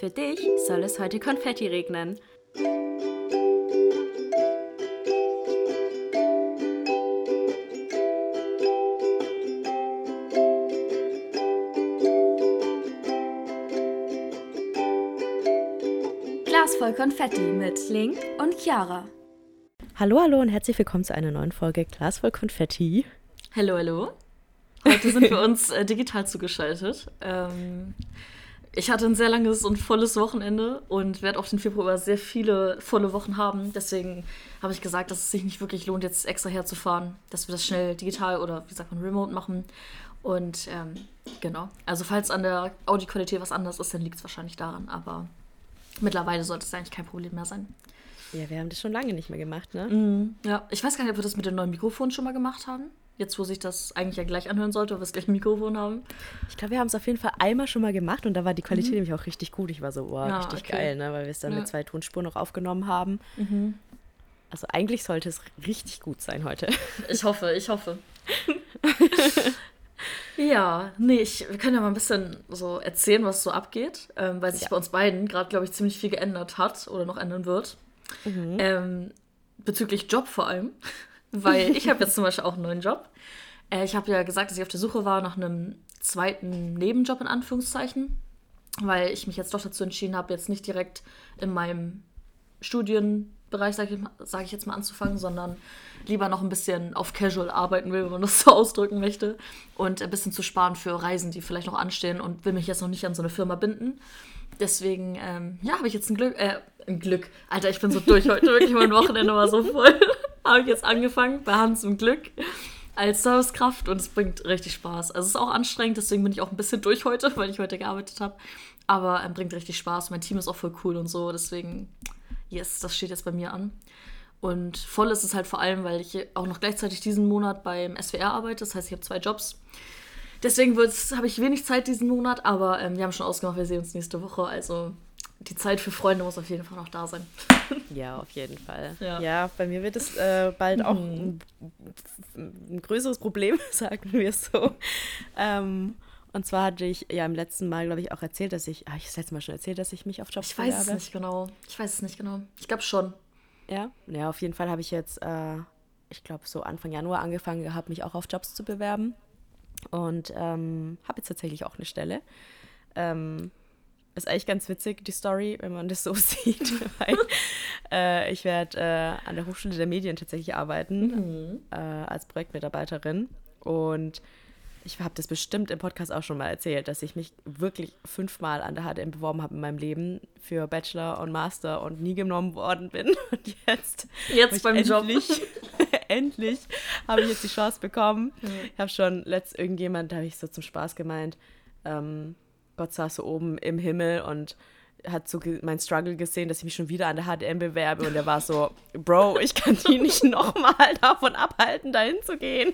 Für dich soll es heute Konfetti regnen. Glas voll Konfetti mit Link und Chiara. Hallo, hallo und herzlich willkommen zu einer neuen Folge Glas voll Konfetti. Hallo, hallo. Heute sind wir uns äh, digital zugeschaltet. Ähm, ich hatte ein sehr langes und volles Wochenende und werde auch den Februar sehr viele volle Wochen haben. Deswegen habe ich gesagt, dass es sich nicht wirklich lohnt, jetzt extra herzufahren, dass wir das schnell digital oder wie sagt man, remote machen. Und ähm, genau. Also falls an der Audioqualität was anders ist, dann liegt es wahrscheinlich daran. Aber mittlerweile sollte es eigentlich kein Problem mehr sein. Ja, wir haben das schon lange nicht mehr gemacht, ne? Mhm. Ja, ich weiß gar nicht, ob wir das mit dem neuen Mikrofon schon mal gemacht haben. Jetzt, wo sich das eigentlich ja gleich anhören sollte, ob wir das gleich ein Mikrofon haben. Ich glaube, wir haben es auf jeden Fall einmal schon mal gemacht und da war die Qualität mhm. nämlich auch richtig gut. Ich war so, wow, ja, richtig okay. geil, ne? weil wir es dann ja. mit zwei Tonspuren noch aufgenommen haben. Mhm. Also eigentlich sollte es richtig gut sein heute. Ich hoffe, ich hoffe. ja, nee, ich, wir können ja mal ein bisschen so erzählen, was so abgeht, ähm, weil sich ja. bei uns beiden gerade, glaube ich, ziemlich viel geändert hat oder noch ändern wird. Mhm. Ähm, bezüglich Job vor allem. Weil ich habe jetzt zum Beispiel auch einen neuen Job. Äh, ich habe ja gesagt, dass ich auf der Suche war nach einem zweiten Nebenjob in Anführungszeichen. Weil ich mich jetzt doch dazu entschieden habe, jetzt nicht direkt in meinem Studienbereich, sage ich, sag ich jetzt mal, anzufangen, sondern lieber noch ein bisschen auf Casual arbeiten will, wenn man das so ausdrücken möchte. Und ein bisschen zu sparen für Reisen, die vielleicht noch anstehen und will mich jetzt noch nicht an so eine Firma binden. Deswegen, ähm, ja, habe ich jetzt ein Glück, äh, ein Glück. Alter, ich bin so durch heute, wirklich mein Wochenende war so voll. Habe ich jetzt angefangen bei Hans im Glück als Servicekraft und es bringt richtig Spaß. Also es ist auch anstrengend, deswegen bin ich auch ein bisschen durch heute, weil ich heute gearbeitet habe. Aber es ähm, bringt richtig Spaß. Mein Team ist auch voll cool und so, deswegen, yes, das steht jetzt bei mir an. Und voll ist es halt vor allem, weil ich auch noch gleichzeitig diesen Monat beim SWR arbeite. Das heißt, ich habe zwei Jobs. Deswegen habe ich wenig Zeit diesen Monat, aber ähm, wir haben schon ausgemacht, wir sehen uns nächste Woche. Also die Zeit für Freunde muss auf jeden Fall noch da sein. Ja, auf jeden Fall. Ja, ja bei mir wird es äh, bald mhm. auch ein, ein, größeres Problem, sagen wir es so. Ähm, und zwar hatte ich ja im letzten Mal, glaube ich, auch erzählt, dass ich, habe ich das letzte Mal schon erzählt, dass ich mich auf Jobs Ich weiß es nicht genau. Ich weiß es nicht genau. Ich glaube schon. Ja, ja, auf jeden Fall habe ich jetzt, äh, ich glaube, so Anfang Januar angefangen gehabt, mich auch auf Jobs zu bewerben. Und ähm, habe jetzt tatsächlich auch eine Stelle. Ähm, ist eigentlich ganz witzig, die Story, wenn man das so sieht. Weil, äh, ich werde äh, an der Hochschule der Medien tatsächlich arbeiten, mhm. äh, als Projektmitarbeiterin. Und ich habe das bestimmt im Podcast auch schon mal erzählt, dass ich mich wirklich fünfmal an der HDM beworben habe in meinem Leben für Bachelor und Master und nie genommen worden bin. Und jetzt, jetzt beim endlich, Job. endlich habe ich jetzt die Chance bekommen. Mhm. Ich habe schon letzt irgendjemand, da habe ich so zum Spaß gemeint, ähm, Gott saß so oben im Himmel und hat so mein Struggle gesehen, dass ich mich schon wieder an der HDM bewerbe und er war so, Bro, ich kann die nicht nochmal davon abhalten, dahin zu gehen.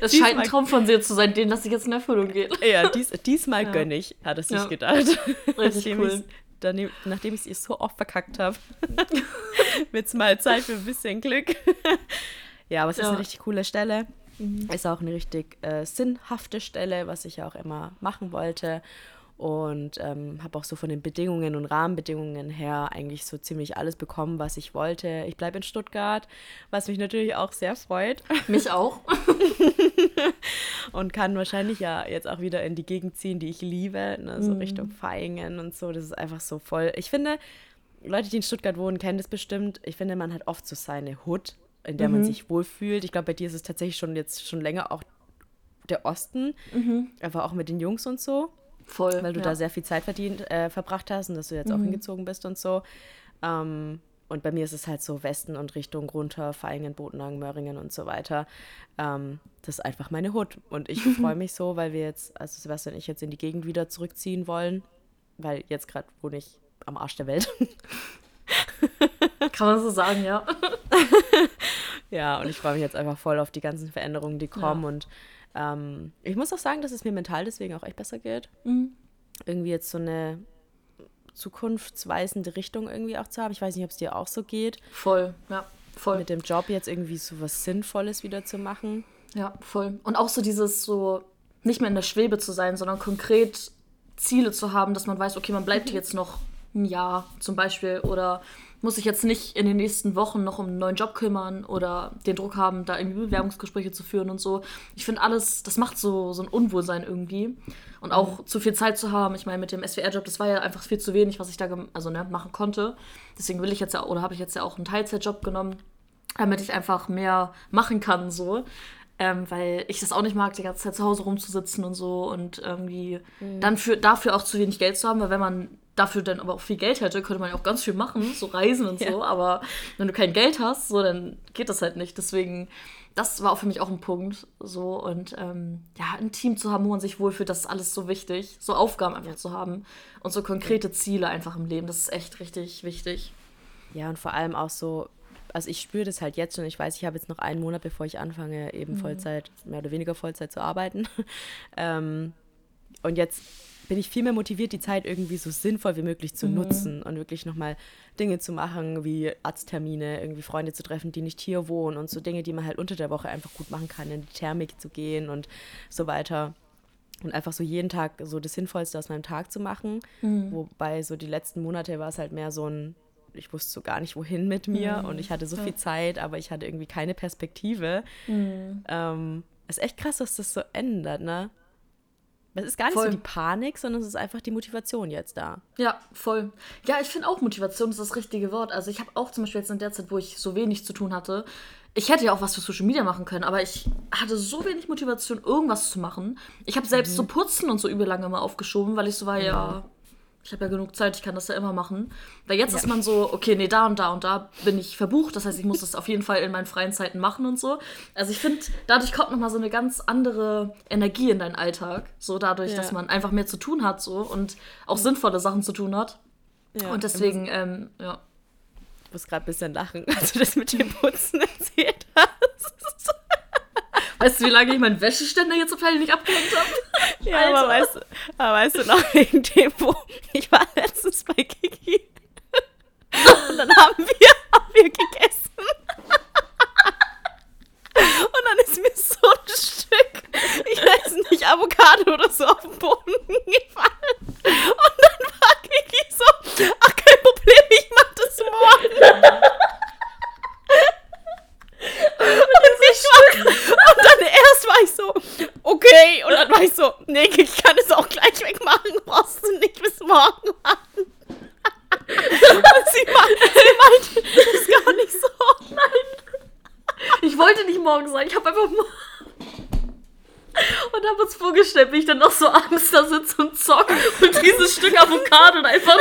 Das scheint ein Traum von dir zu sein, den lasse ich jetzt in Erfüllung gehen. Ja, dies, diesmal ja. gönne ich, hat er sich ja. gedacht. Richtig cool. Daneben, nachdem ich es ihr so oft verkackt habe, wird es mal Zeit für ein bisschen Glück. ja, aber es ja. ist eine richtig coole Stelle. Mhm. Ist auch eine richtig äh, sinnhafte Stelle, was ich ja auch immer machen wollte. Und ähm, habe auch so von den Bedingungen und Rahmenbedingungen her eigentlich so ziemlich alles bekommen, was ich wollte. Ich bleibe in Stuttgart, was mich natürlich auch sehr freut. Mich auch. und kann wahrscheinlich ja jetzt auch wieder in die Gegend ziehen, die ich liebe, ne? so mhm. Richtung Feingen und so. Das ist einfach so voll. Ich finde, Leute, die in Stuttgart wohnen, kennen das bestimmt. Ich finde, man hat oft so seine Hood in der mhm. man sich wohlfühlt. Ich glaube, bei dir ist es tatsächlich schon jetzt schon länger auch der Osten, mhm. aber auch mit den Jungs und so. Voll. Weil du ja. da sehr viel Zeit verdient, äh, verbracht hast und dass du jetzt mhm. auch hingezogen bist und so. Ähm, und bei mir ist es halt so Westen und Richtung runter, Feingen, Botenhagen, Möhringen und so weiter. Ähm, das ist einfach meine Hut. Und ich freue mich so, weil wir jetzt, also Sebastian und ich jetzt in die Gegend wieder zurückziehen wollen. Weil jetzt gerade wohne ich am Arsch der Welt. Kann man so sagen, ja. ja, und ich freue mich jetzt einfach voll auf die ganzen Veränderungen, die kommen. Ja. Und ähm, ich muss auch sagen, dass es mir mental deswegen auch echt besser geht. Mhm. Irgendwie jetzt so eine zukunftsweisende Richtung irgendwie auch zu haben. Ich weiß nicht, ob es dir auch so geht. Voll, ja, voll. Mit dem Job jetzt irgendwie so was Sinnvolles wieder zu machen. Ja, voll. Und auch so dieses so, nicht mehr in der Schwebe zu sein, sondern konkret Ziele zu haben, dass man weiß, okay, man bleibt jetzt noch ein Jahr zum Beispiel oder muss sich jetzt nicht in den nächsten Wochen noch um einen neuen Job kümmern oder den Druck haben, da irgendwie Bewerbungsgespräche zu führen und so. Ich finde alles, das macht so, so ein Unwohlsein irgendwie. Und auch mhm. zu viel Zeit zu haben. Ich meine, mit dem SWR-Job, das war ja einfach viel zu wenig, was ich da also, ne, machen konnte. Deswegen will ich jetzt ja, oder habe ich jetzt ja auch einen Teilzeitjob genommen, damit ich einfach mehr machen kann, so. Ähm, weil ich das auch nicht mag, die ganze Zeit zu Hause rumzusitzen und so und irgendwie mhm. dann für, dafür auch zu wenig Geld zu haben, weil wenn man dafür dann aber auch viel Geld hätte, könnte man ja auch ganz viel machen, so reisen und so. Ja. Aber wenn du kein Geld hast, so, dann geht das halt nicht. Deswegen, das war auch für mich auch ein Punkt. So und ähm, ja, ein Team zu haben, wo man sich wohlfühlt, das ist alles so wichtig. So Aufgaben einfach ja. zu haben und so konkrete Ziele einfach im Leben, das ist echt richtig wichtig. Ja, und vor allem auch so, also ich spüre das halt jetzt schon. Ich weiß, ich habe jetzt noch einen Monat, bevor ich anfange, eben mhm. Vollzeit, mehr oder weniger Vollzeit zu arbeiten. ähm, und jetzt bin ich viel mehr motiviert, die Zeit irgendwie so sinnvoll wie möglich zu mhm. nutzen und wirklich nochmal Dinge zu machen, wie Arzttermine, irgendwie Freunde zu treffen, die nicht hier wohnen und so Dinge, die man halt unter der Woche einfach gut machen kann, in die Thermik zu gehen und so weiter. Und einfach so jeden Tag so das Sinnvollste aus meinem Tag zu machen. Mhm. Wobei so die letzten Monate war es halt mehr so ein, ich wusste so gar nicht, wohin mit mir mhm. und ich hatte so viel Zeit, aber ich hatte irgendwie keine Perspektive. Mhm. Ähm, ist echt krass, dass das so ändert, ne? Es ist gar nicht voll. so die Panik, sondern es ist einfach die Motivation jetzt da. Ja, voll. Ja, ich finde auch Motivation ist das richtige Wort. Also ich habe auch zum Beispiel jetzt in der Zeit, wo ich so wenig zu tun hatte, ich hätte ja auch was für Social Media machen können, aber ich hatte so wenig Motivation, irgendwas zu machen. Ich habe selbst mhm. so Putzen und so übel lange mal aufgeschoben, weil ich so war, ja, ja ich habe ja genug Zeit, ich kann das ja immer machen. Weil jetzt ja. ist man so, okay, nee, da und da und da bin ich verbucht. Das heißt, ich muss das auf jeden Fall in meinen freien Zeiten machen und so. Also ich finde, dadurch kommt nochmal so eine ganz andere Energie in deinen Alltag. So dadurch, ja. dass man einfach mehr zu tun hat so und auch sinnvolle Sachen zu tun hat. Ja, und deswegen, ähm, ja. Ich muss gerade ein bisschen lachen, als du das mit dem Putzen erzählt hast. Weißt du, wie lange ich meinen Wäscheständer jetzt auf nicht abgehängt habe? Ja, aber weißt, aber weißt du noch wegen dem, wo ich war letztens bei Kiki. Und dann haben wir, gegessen. Und dann ist mir so ein Stück, ich weiß nicht, Avocado oder so auf den Boden gefallen. Und dann war Kiki so, ach kein Problem, ich mach das morgen. und dann erst war ich so, okay. Und dann war ich so, nee, ich kann es auch gleich wegmachen. Brauchst du nicht bis morgen warten. Und sie, meinte, sie meinte, das ist gar nicht so. Nein. Ich wollte nicht morgen sagen. Ich habe einfach und habe uns vorgestellt, wie ich dann noch so abends da sitze und zocke und dieses Stück Avocado einfach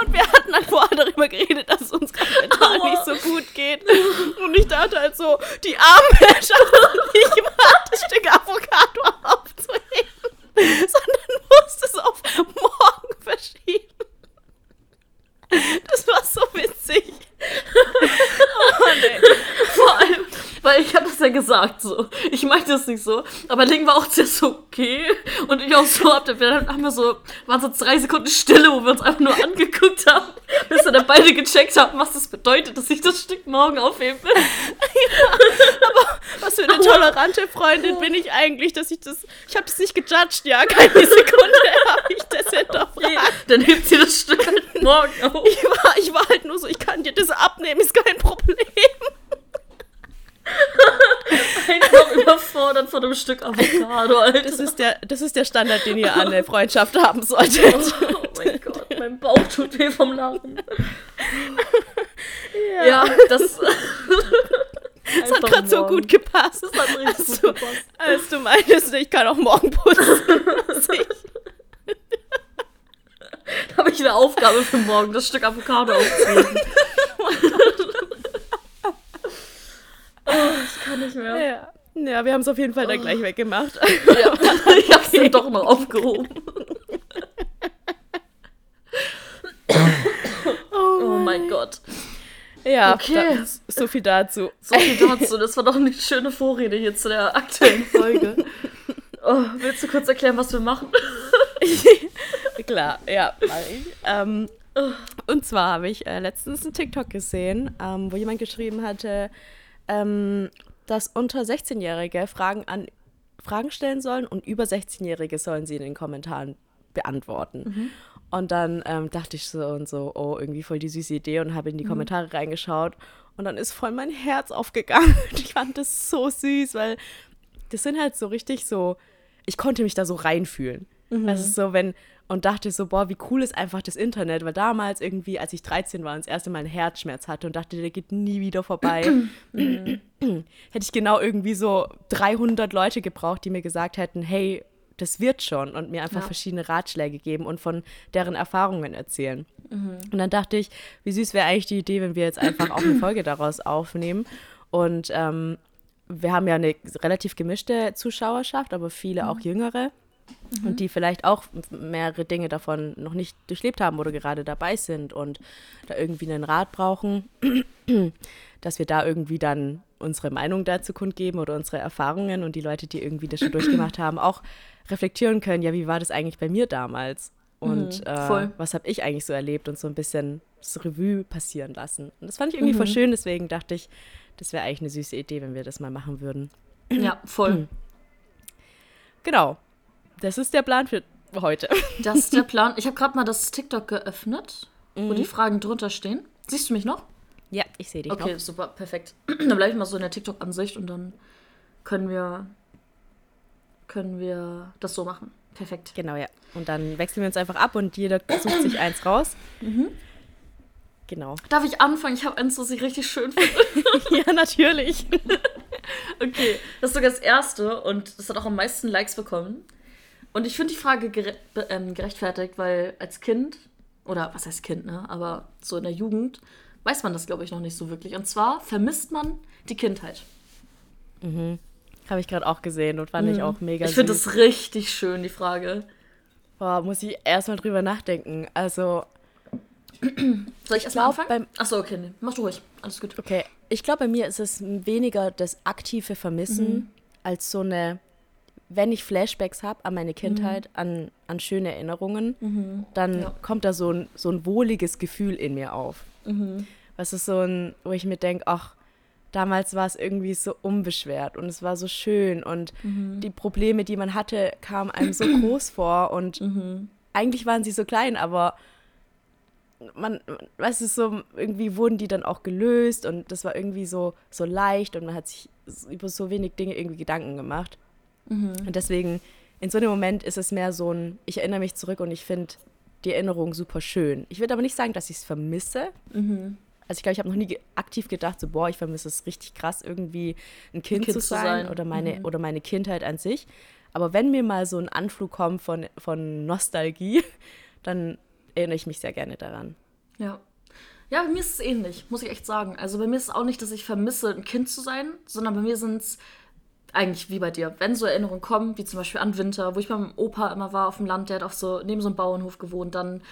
Und wir hatten dann vorher darüber geredet, dass es uns gerade mental nicht so gut geht. Und ich dachte halt so, die armen Herrschaften, nicht mal das Stück Avocado aufzuheben, sondern musste es auf morgen verschieben. Das war so witzig. Oh Mann, ey. Vor allem, weil ich habe das ja gesagt so. Ich meinte das nicht so. Aber Ling war auch sehr so okay. Und ich auch so, hab, dann haben wir so, waren so drei Sekunden Stille, wo wir uns einfach nur angeguckt haben. Bis wir dann beide gecheckt haben, was das bedeutet, dass ich das Stück morgen aufheben will. Ja, aber was für eine tolerante Freundin bin ich eigentlich, dass ich das. Ich habe das nicht gejudged, ja. Keine Sekunde habe ich das hinterfragt. Okay, dann hebt sie das Stück halt morgen auf. Ich war, ich war halt nur so, ich kann dir das abnehmen, ist kein Problem. Einfach überfordert von einem Stück Avocado, Alter. Das ist, der, das ist der Standard, den ihr an der Freundschaft haben solltet. Oh, oh mein Gott, mein Bauch tut weh vom Lachen. Ja, ja das. Das hat gerade so gut gepasst. Das hat richtig gut du, gepasst. Als du meintest, ich kann auch morgen putzen. da habe ich eine Aufgabe für morgen, das Stück Avocado aufzunehmen. Oh, nicht mehr. Ja. Ja, wir haben es auf jeden Fall dann gleich weggemacht. Ja, ich habe es dann doch noch aufgehoben. oh, oh mein Gott. Ja, okay. so viel dazu. So viel dazu. Das war doch eine schöne Vorrede hier zu der aktuellen Folge. Oh, willst du kurz erklären, was wir machen? Klar, ja, mach ich. Ähm, und zwar habe ich äh, letztens einen TikTok gesehen, ähm, wo jemand geschrieben hatte, ähm, dass unter 16-Jährige Fragen an Fragen stellen sollen und über 16-Jährige sollen sie in den Kommentaren beantworten. Mhm. Und dann ähm, dachte ich so und so, oh, irgendwie voll die süße Idee und habe in die mhm. Kommentare reingeschaut. Und dann ist voll mein Herz aufgegangen. Ich fand das so süß, weil das sind halt so richtig so, ich konnte mich da so reinfühlen. Mhm. Das ist so, wenn, und dachte so, boah, wie cool ist einfach das Internet, weil damals irgendwie, als ich 13 war und das erste Mal einen Herzschmerz hatte und dachte, der geht nie wieder vorbei, hätte ich genau irgendwie so 300 Leute gebraucht, die mir gesagt hätten, hey, das wird schon und mir einfach ja. verschiedene Ratschläge geben und von deren Erfahrungen erzählen. Mhm. Und dann dachte ich, wie süß wäre eigentlich die Idee, wenn wir jetzt einfach auch eine Folge daraus aufnehmen. Und ähm, wir haben ja eine relativ gemischte Zuschauerschaft, aber viele mhm. auch jüngere. Mhm. Und die vielleicht auch mehrere Dinge davon noch nicht durchlebt haben oder gerade dabei sind und da irgendwie einen Rat brauchen, dass wir da irgendwie dann unsere Meinung dazu kundgeben oder unsere Erfahrungen und die Leute, die irgendwie das schon durchgemacht haben, auch reflektieren können, ja, wie war das eigentlich bei mir damals? Und mhm, äh, was habe ich eigentlich so erlebt und so ein bisschen das Revue passieren lassen. Und das fand ich irgendwie mhm. voll schön, deswegen dachte ich, das wäre eigentlich eine süße Idee, wenn wir das mal machen würden. Ja, voll. Genau. Das ist der Plan für heute. Das ist der Plan. Ich habe gerade mal das TikTok geöffnet, mhm. wo die Fragen drunter stehen. Siehst du mich noch? Ja, ich sehe dich okay, noch. Okay, super, perfekt. dann bleibe ich mal so in der TikTok-Ansicht und dann können wir können wir das so machen. Perfekt. Genau, ja. Und dann wechseln wir uns einfach ab und jeder sucht sich eins raus. Mhm. Genau. Darf ich anfangen? Ich habe eins, was ich richtig schön finde. ja, natürlich. okay, das ist sogar das erste und das hat auch am meisten Likes bekommen. Und ich finde die Frage gere ähm, gerechtfertigt, weil als Kind, oder was heißt Kind, ne? Aber so in der Jugend weiß man das, glaube ich, noch nicht so wirklich. Und zwar vermisst man die Kindheit. Mhm. Habe ich gerade auch gesehen und fand mhm. ich auch mega Ich finde das richtig schön, die Frage. Boah, muss ich erstmal drüber nachdenken. Also. Soll ich erstmal anfangen? Achso, okay, nee. mach du ruhig. Alles gut. Okay. Ich glaube, bei mir ist es weniger das aktive Vermissen mhm. als so eine, wenn ich Flashbacks habe an meine Kindheit, mhm. an, an schöne Erinnerungen, mhm. dann ja. kommt da so ein, so ein wohliges Gefühl in mir auf. Mhm. Was ist so ein, wo ich mir denke, ach, damals war es irgendwie so unbeschwert und es war so schön und mhm. die Probleme, die man hatte, kamen einem so groß vor und mhm. eigentlich waren sie so klein, aber man, weißt du, so irgendwie wurden die dann auch gelöst und das war irgendwie so, so leicht und man hat sich über so wenig Dinge irgendwie Gedanken gemacht. Mhm. Und deswegen, in so einem Moment ist es mehr so ein, ich erinnere mich zurück und ich finde die Erinnerung super schön. Ich würde aber nicht sagen, dass ich es vermisse. Mhm also ich glaube, ich habe noch nie aktiv gedacht, so, boah, ich vermisse es richtig krass, irgendwie ein Kind, ein kind zu, sein, zu, sein, oder meine, mhm. oder meine Kindheit an sich. Aber wenn mir mal so ein Anflug kommt von, von Nostalgie, dann erinnere ich mich sehr gerne daran. Ja. Ja, bei mir ist es ähnlich, muss ich echt sagen. Also bei mir ist es auch nicht, dass ich vermisse, ein Kind zu sein, sondern bei mir sind es eigentlich wie bei dir. Wenn so Erinnerungen kommen, wie zum Beispiel an Winter, wo ich beim Opa immer war auf dem Land, der hat auf so neben so einem Bauernhof gewohnt, dann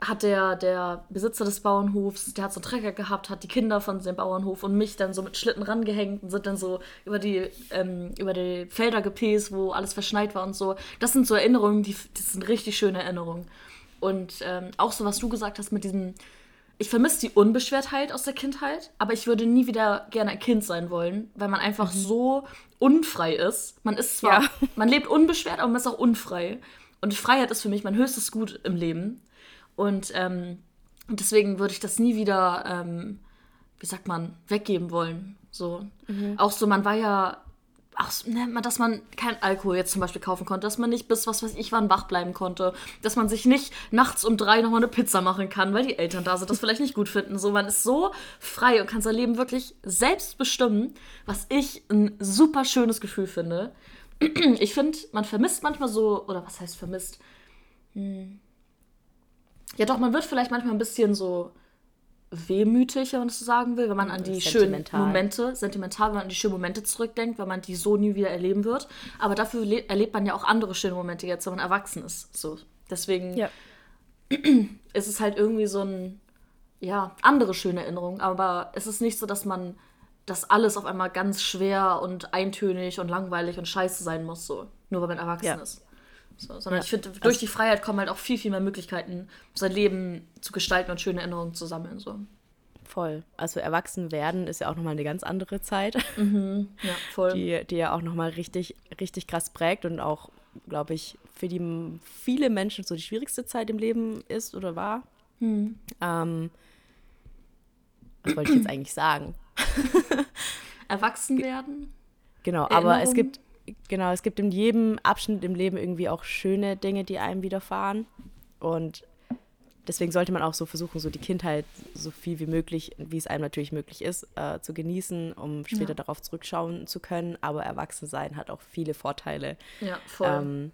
hat der, der Besitzer des Bauernhofs, der hat so einen Trecker gehabt, hat die Kinder von dem Bauernhof und mich dann so mit Schlitten rangehängt und sind dann so über die, ähm, über die Felder gepäst, wo alles verschneit war und so. Das sind so Erinnerungen, die, das sind richtig schöne Erinnerungen. Und ähm, auch so, was du gesagt hast mit diesem, ich vermisse die Unbeschwertheit aus der Kindheit, aber ich würde nie wieder gerne ein Kind sein wollen, weil man einfach mhm. so unfrei ist. Man ist zwar, ja. man lebt unbeschwert, aber man ist auch unfrei. Und Freiheit ist für mich mein höchstes Gut im Leben. Und ähm, deswegen würde ich das nie wieder, ähm, wie sagt man, weggeben wollen. So. Mhm. Auch so, man war ja, auch, ne, dass man kein Alkohol jetzt zum Beispiel kaufen konnte, dass man nicht bis was weiß ich wann wach bleiben konnte, dass man sich nicht nachts um drei nochmal eine Pizza machen kann, weil die Eltern da sind, das vielleicht nicht gut finden. So, man ist so frei und kann sein Leben wirklich selbst bestimmen, was ich ein super schönes Gefühl finde. Ich finde, man vermisst manchmal so, oder was heißt vermisst? Hm ja, doch, man wird vielleicht manchmal ein bisschen so wehmütig, wenn man das so sagen will, wenn man an die schönen Momente, sentimental, wenn man an die schönen Momente zurückdenkt, weil man die so nie wieder erleben wird. Aber dafür erlebt man ja auch andere schöne Momente jetzt, wenn man erwachsen ist. So. Deswegen ja. ist es halt irgendwie so ein, ja, andere schöne Erinnerung. Aber es ist nicht so, dass man das alles auf einmal ganz schwer und eintönig und langweilig und scheiße sein muss, so. Nur weil man erwachsen ja. ist. So, sondern ja. ich finde, durch also die Freiheit kommen halt auch viel, viel mehr Möglichkeiten, sein Leben zu gestalten und schöne Erinnerungen zu sammeln. So. voll. Also erwachsen werden ist ja auch nochmal eine ganz andere Zeit, Mhm. Ja, voll. die, die ja auch nochmal richtig, richtig krass prägt und auch, glaube ich, für die viele Menschen so die schwierigste Zeit im Leben ist oder war. Mhm. Ähm, was wollte ich jetzt eigentlich sagen? Erwachsen werden? Genau, aber es gibt, genau, es gibt in jedem Abschnitt im Leben irgendwie auch schöne Dinge, die einem widerfahren. Und deswegen sollte man auch so versuchen, so die Kindheit so viel wie möglich, wie es einem natürlich möglich ist, äh, zu genießen, um später Ja. darauf zurückschauen zu können. Aber Erwachsensein hat auch viele Vorteile. Ja, voll. Ähm,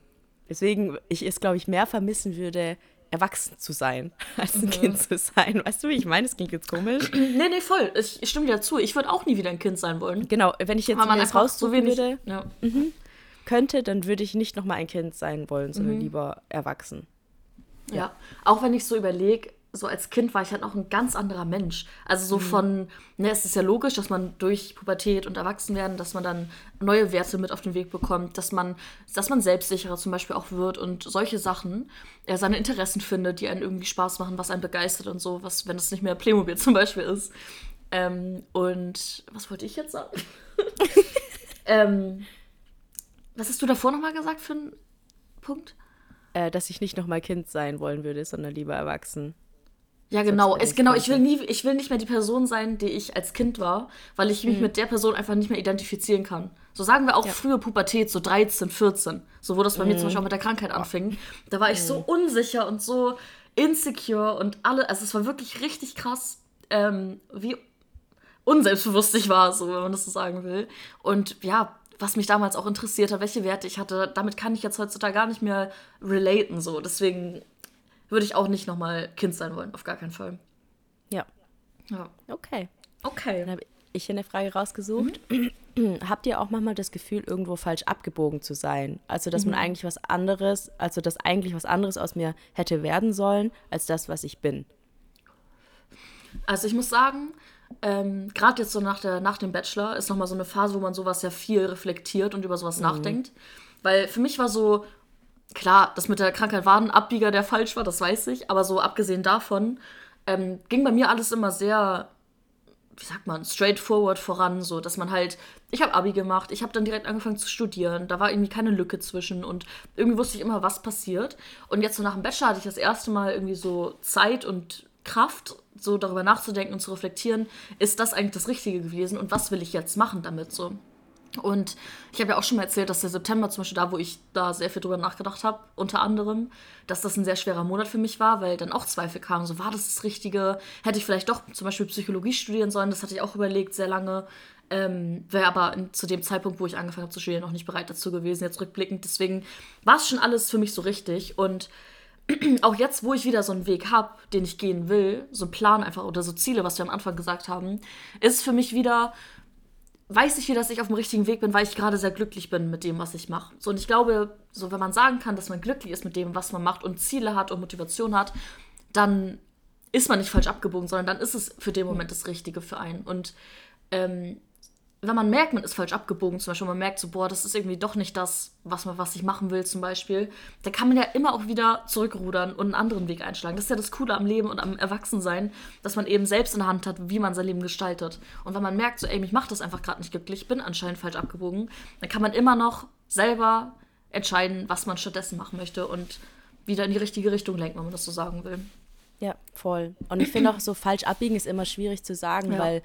deswegen ich es, glaube ich, mehr vermissen würde, erwachsen zu sein, als ein Kind zu sein. Weißt du, wie ich meine? Das klingt jetzt komisch. nee, nee, voll. Ich, ich stimme dir zu. Ich würde auch nie wieder ein Kind sein wollen. Genau, wenn ich jetzt Weil man so raussuchen wenig. würde, Ja. könnte, dann würde ich nicht nochmal ein Kind sein wollen, Mhm. sondern lieber erwachsen. Ja, auch wenn ich so überlege, so als Kind war ich halt auch ein ganz anderer Mensch. Also so von, ne, es ist ja logisch, dass man durch Pubertät und Erwachsenwerden, dass man dann neue Werte mit auf den Weg bekommt, dass man, dass man selbstsicherer zum Beispiel auch wird und solche Sachen, er seine Interessen findet, die einen irgendwie Spaß machen, was einen begeistert und so, was, wenn es nicht mehr Playmobil zum Beispiel ist. Ähm, und was wollte ich jetzt sagen? ähm, was hast du davor nochmal gesagt für einen Punkt? Äh, dass ich nicht nochmal Kind sein wollen würde, sondern lieber erwachsen. Ja, genau. Es, genau, ich will, nie, ich will nicht mehr die Person sein, die ich als Kind war, weil ich mich mit der Person einfach nicht mehr identifizieren kann. So sagen wir auch frühe Pubertät, so 13, 14, so wo das bei mir zum Beispiel auch mit der Krankheit anfing. Da war ich so unsicher und so insecure und alle, also es war wirklich richtig krass, ähm, wie unselbstbewusst ich war, so wenn man das so sagen will. Und ja, was mich damals auch interessiert hat, welche Werte ich hatte, damit kann ich jetzt heutzutage gar nicht mehr relaten, so. Deswegen würde ich auch nicht nochmal Kind sein wollen, auf gar keinen Fall. Ja, Ja. okay. Okay. Dann habe ich hier eine Frage rausgesucht. Mhm. Habt ihr auch manchmal das Gefühl, irgendwo falsch abgebogen zu sein? Also, dass Mhm. man eigentlich was anderes, also dass eigentlich was anderes aus mir hätte werden sollen, als das, was ich bin? Also ich muss sagen, ähm, gerade jetzt so nach, der, nach dem Bachelor ist nochmal so eine Phase, wo man sowas ja viel reflektiert und über sowas nachdenkt. Weil für mich war so, klar, das mit der Krankheit war ein Abbieger, der falsch war, das weiß ich, aber so abgesehen davon ähm, ging bei mir alles immer sehr, wie sagt man, straightforward voran, so dass man halt, ich habe Abi gemacht, ich habe dann direkt angefangen zu studieren, da war irgendwie keine Lücke zwischen und irgendwie wusste ich immer, was passiert. Und jetzt so nach dem Bachelor hatte ich das erste Mal irgendwie so Zeit und Kraft, so darüber nachzudenken und zu reflektieren, ist das eigentlich das Richtige gewesen und was will ich jetzt machen damit so. Und ich habe ja auch schon mal erzählt, dass der September zum Beispiel da, wo ich da sehr viel drüber nachgedacht habe, unter anderem, dass das ein sehr schwerer Monat für mich war, weil dann auch Zweifel kamen. So, war das das Richtige? Hätte ich vielleicht doch zum Beispiel Psychologie studieren sollen? Das hatte ich auch überlegt, sehr lange. Ähm, Wäre aber in, zu dem Zeitpunkt, wo ich angefangen habe zu studieren, noch nicht bereit dazu gewesen, jetzt rückblickend. Deswegen war es schon alles für mich so richtig. Und auch jetzt, wo ich wieder so einen Weg habe, den ich gehen will, so einen Plan einfach oder so Ziele, was wir am Anfang gesagt haben, ist für mich wieder weiß ich wieder, dass ich auf dem richtigen Weg bin, weil ich gerade sehr glücklich bin mit dem, was ich mache. So, und ich glaube, so wenn man sagen kann, dass man glücklich ist mit dem, was man macht und Ziele hat und Motivation hat, dann ist man nicht falsch abgebogen, sondern dann ist es für den Moment das Richtige für einen. Und ähm, wenn man merkt, man ist falsch abgebogen, zum Beispiel, man merkt so, boah, das ist irgendwie doch nicht das, was, man, was ich machen will, zum Beispiel, dann kann man ja immer auch wieder zurückrudern und einen anderen Weg einschlagen. Das ist ja das Coole am Leben und am Erwachsensein, dass man eben selbst in der Hand hat, wie man sein Leben gestaltet. Und wenn man merkt, so, ey, mich macht das einfach gerade nicht glücklich, ich bin anscheinend falsch abgebogen, dann kann man immer noch selber entscheiden, was man stattdessen machen möchte und wieder in die richtige Richtung lenken, wenn man das so sagen will. Ja, voll. Und ich finde auch, so falsch abbiegen ist immer schwierig zu sagen, Ja. weil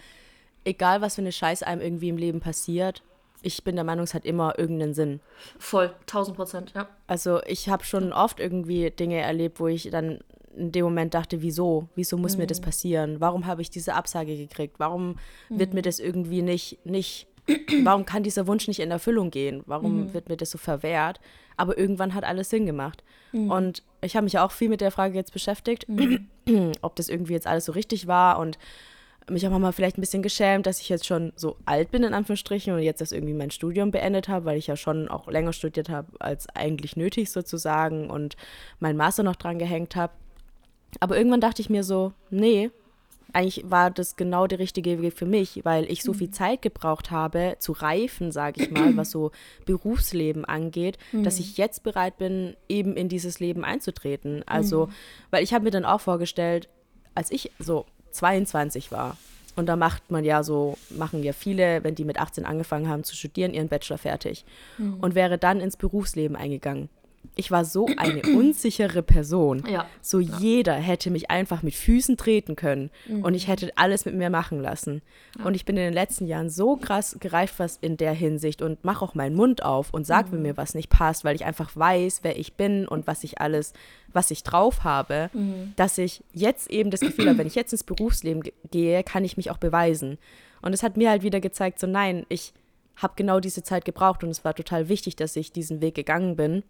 egal, was für eine Scheiße einem irgendwie im Leben passiert, ich bin der Meinung, es hat immer irgendeinen Sinn. Voll, 1000 Prozent, ja. Also ich habe schon oft irgendwie Dinge erlebt, wo ich dann in dem Moment dachte, wieso? Wieso muss mir das passieren? Warum habe ich diese Absage gekriegt? Warum wird mir das irgendwie nicht, nicht, warum kann dieser Wunsch nicht in Erfüllung gehen? Warum wird mir das so verwehrt? Aber irgendwann hat alles Sinn gemacht. Und ich habe mich auch viel mit der Frage jetzt beschäftigt, ob das irgendwie jetzt alles so richtig war und mich auch mal vielleicht ein bisschen geschämt, dass ich jetzt schon so alt bin, in Anführungsstrichen, und jetzt das irgendwie mein Studium beendet habe, weil ich ja schon auch länger studiert habe, als eigentlich nötig sozusagen und meinen Master noch dran gehängt habe. Aber irgendwann dachte ich mir so, nee, eigentlich war das genau der richtige Weg für mich, weil ich so viel Zeit gebraucht habe, zu reifen, sage ich mal, was so Berufsleben angeht, dass ich jetzt bereit bin, eben in dieses Leben einzutreten. Also, weil ich habe mir dann auch vorgestellt, als ich so 22 war. Und da macht man ja so, machen ja viele, wenn die mit 18 angefangen haben zu studieren, ihren Bachelor fertig. Mhm. Und wäre dann ins Berufsleben eingegangen ich war so eine unsichere Person. Ja. So ja. jeder hätte mich einfach mit Füßen treten können mhm. und ich hätte alles mit mir machen lassen. Ja. Und ich bin in den letzten Jahren so krass gereift was in der Hinsicht und mache auch meinen Mund auf und sage, mhm. wenn mir was nicht passt, weil ich einfach weiß, wer ich bin und was ich alles, was ich drauf habe, mhm. dass ich jetzt eben das Gefühl habe, wenn ich jetzt ins Berufsleben gehe, kann ich mich auch beweisen. Und es hat mir halt wieder gezeigt, so nein, ich habe genau diese Zeit gebraucht und es war total wichtig, dass ich diesen Weg gegangen bin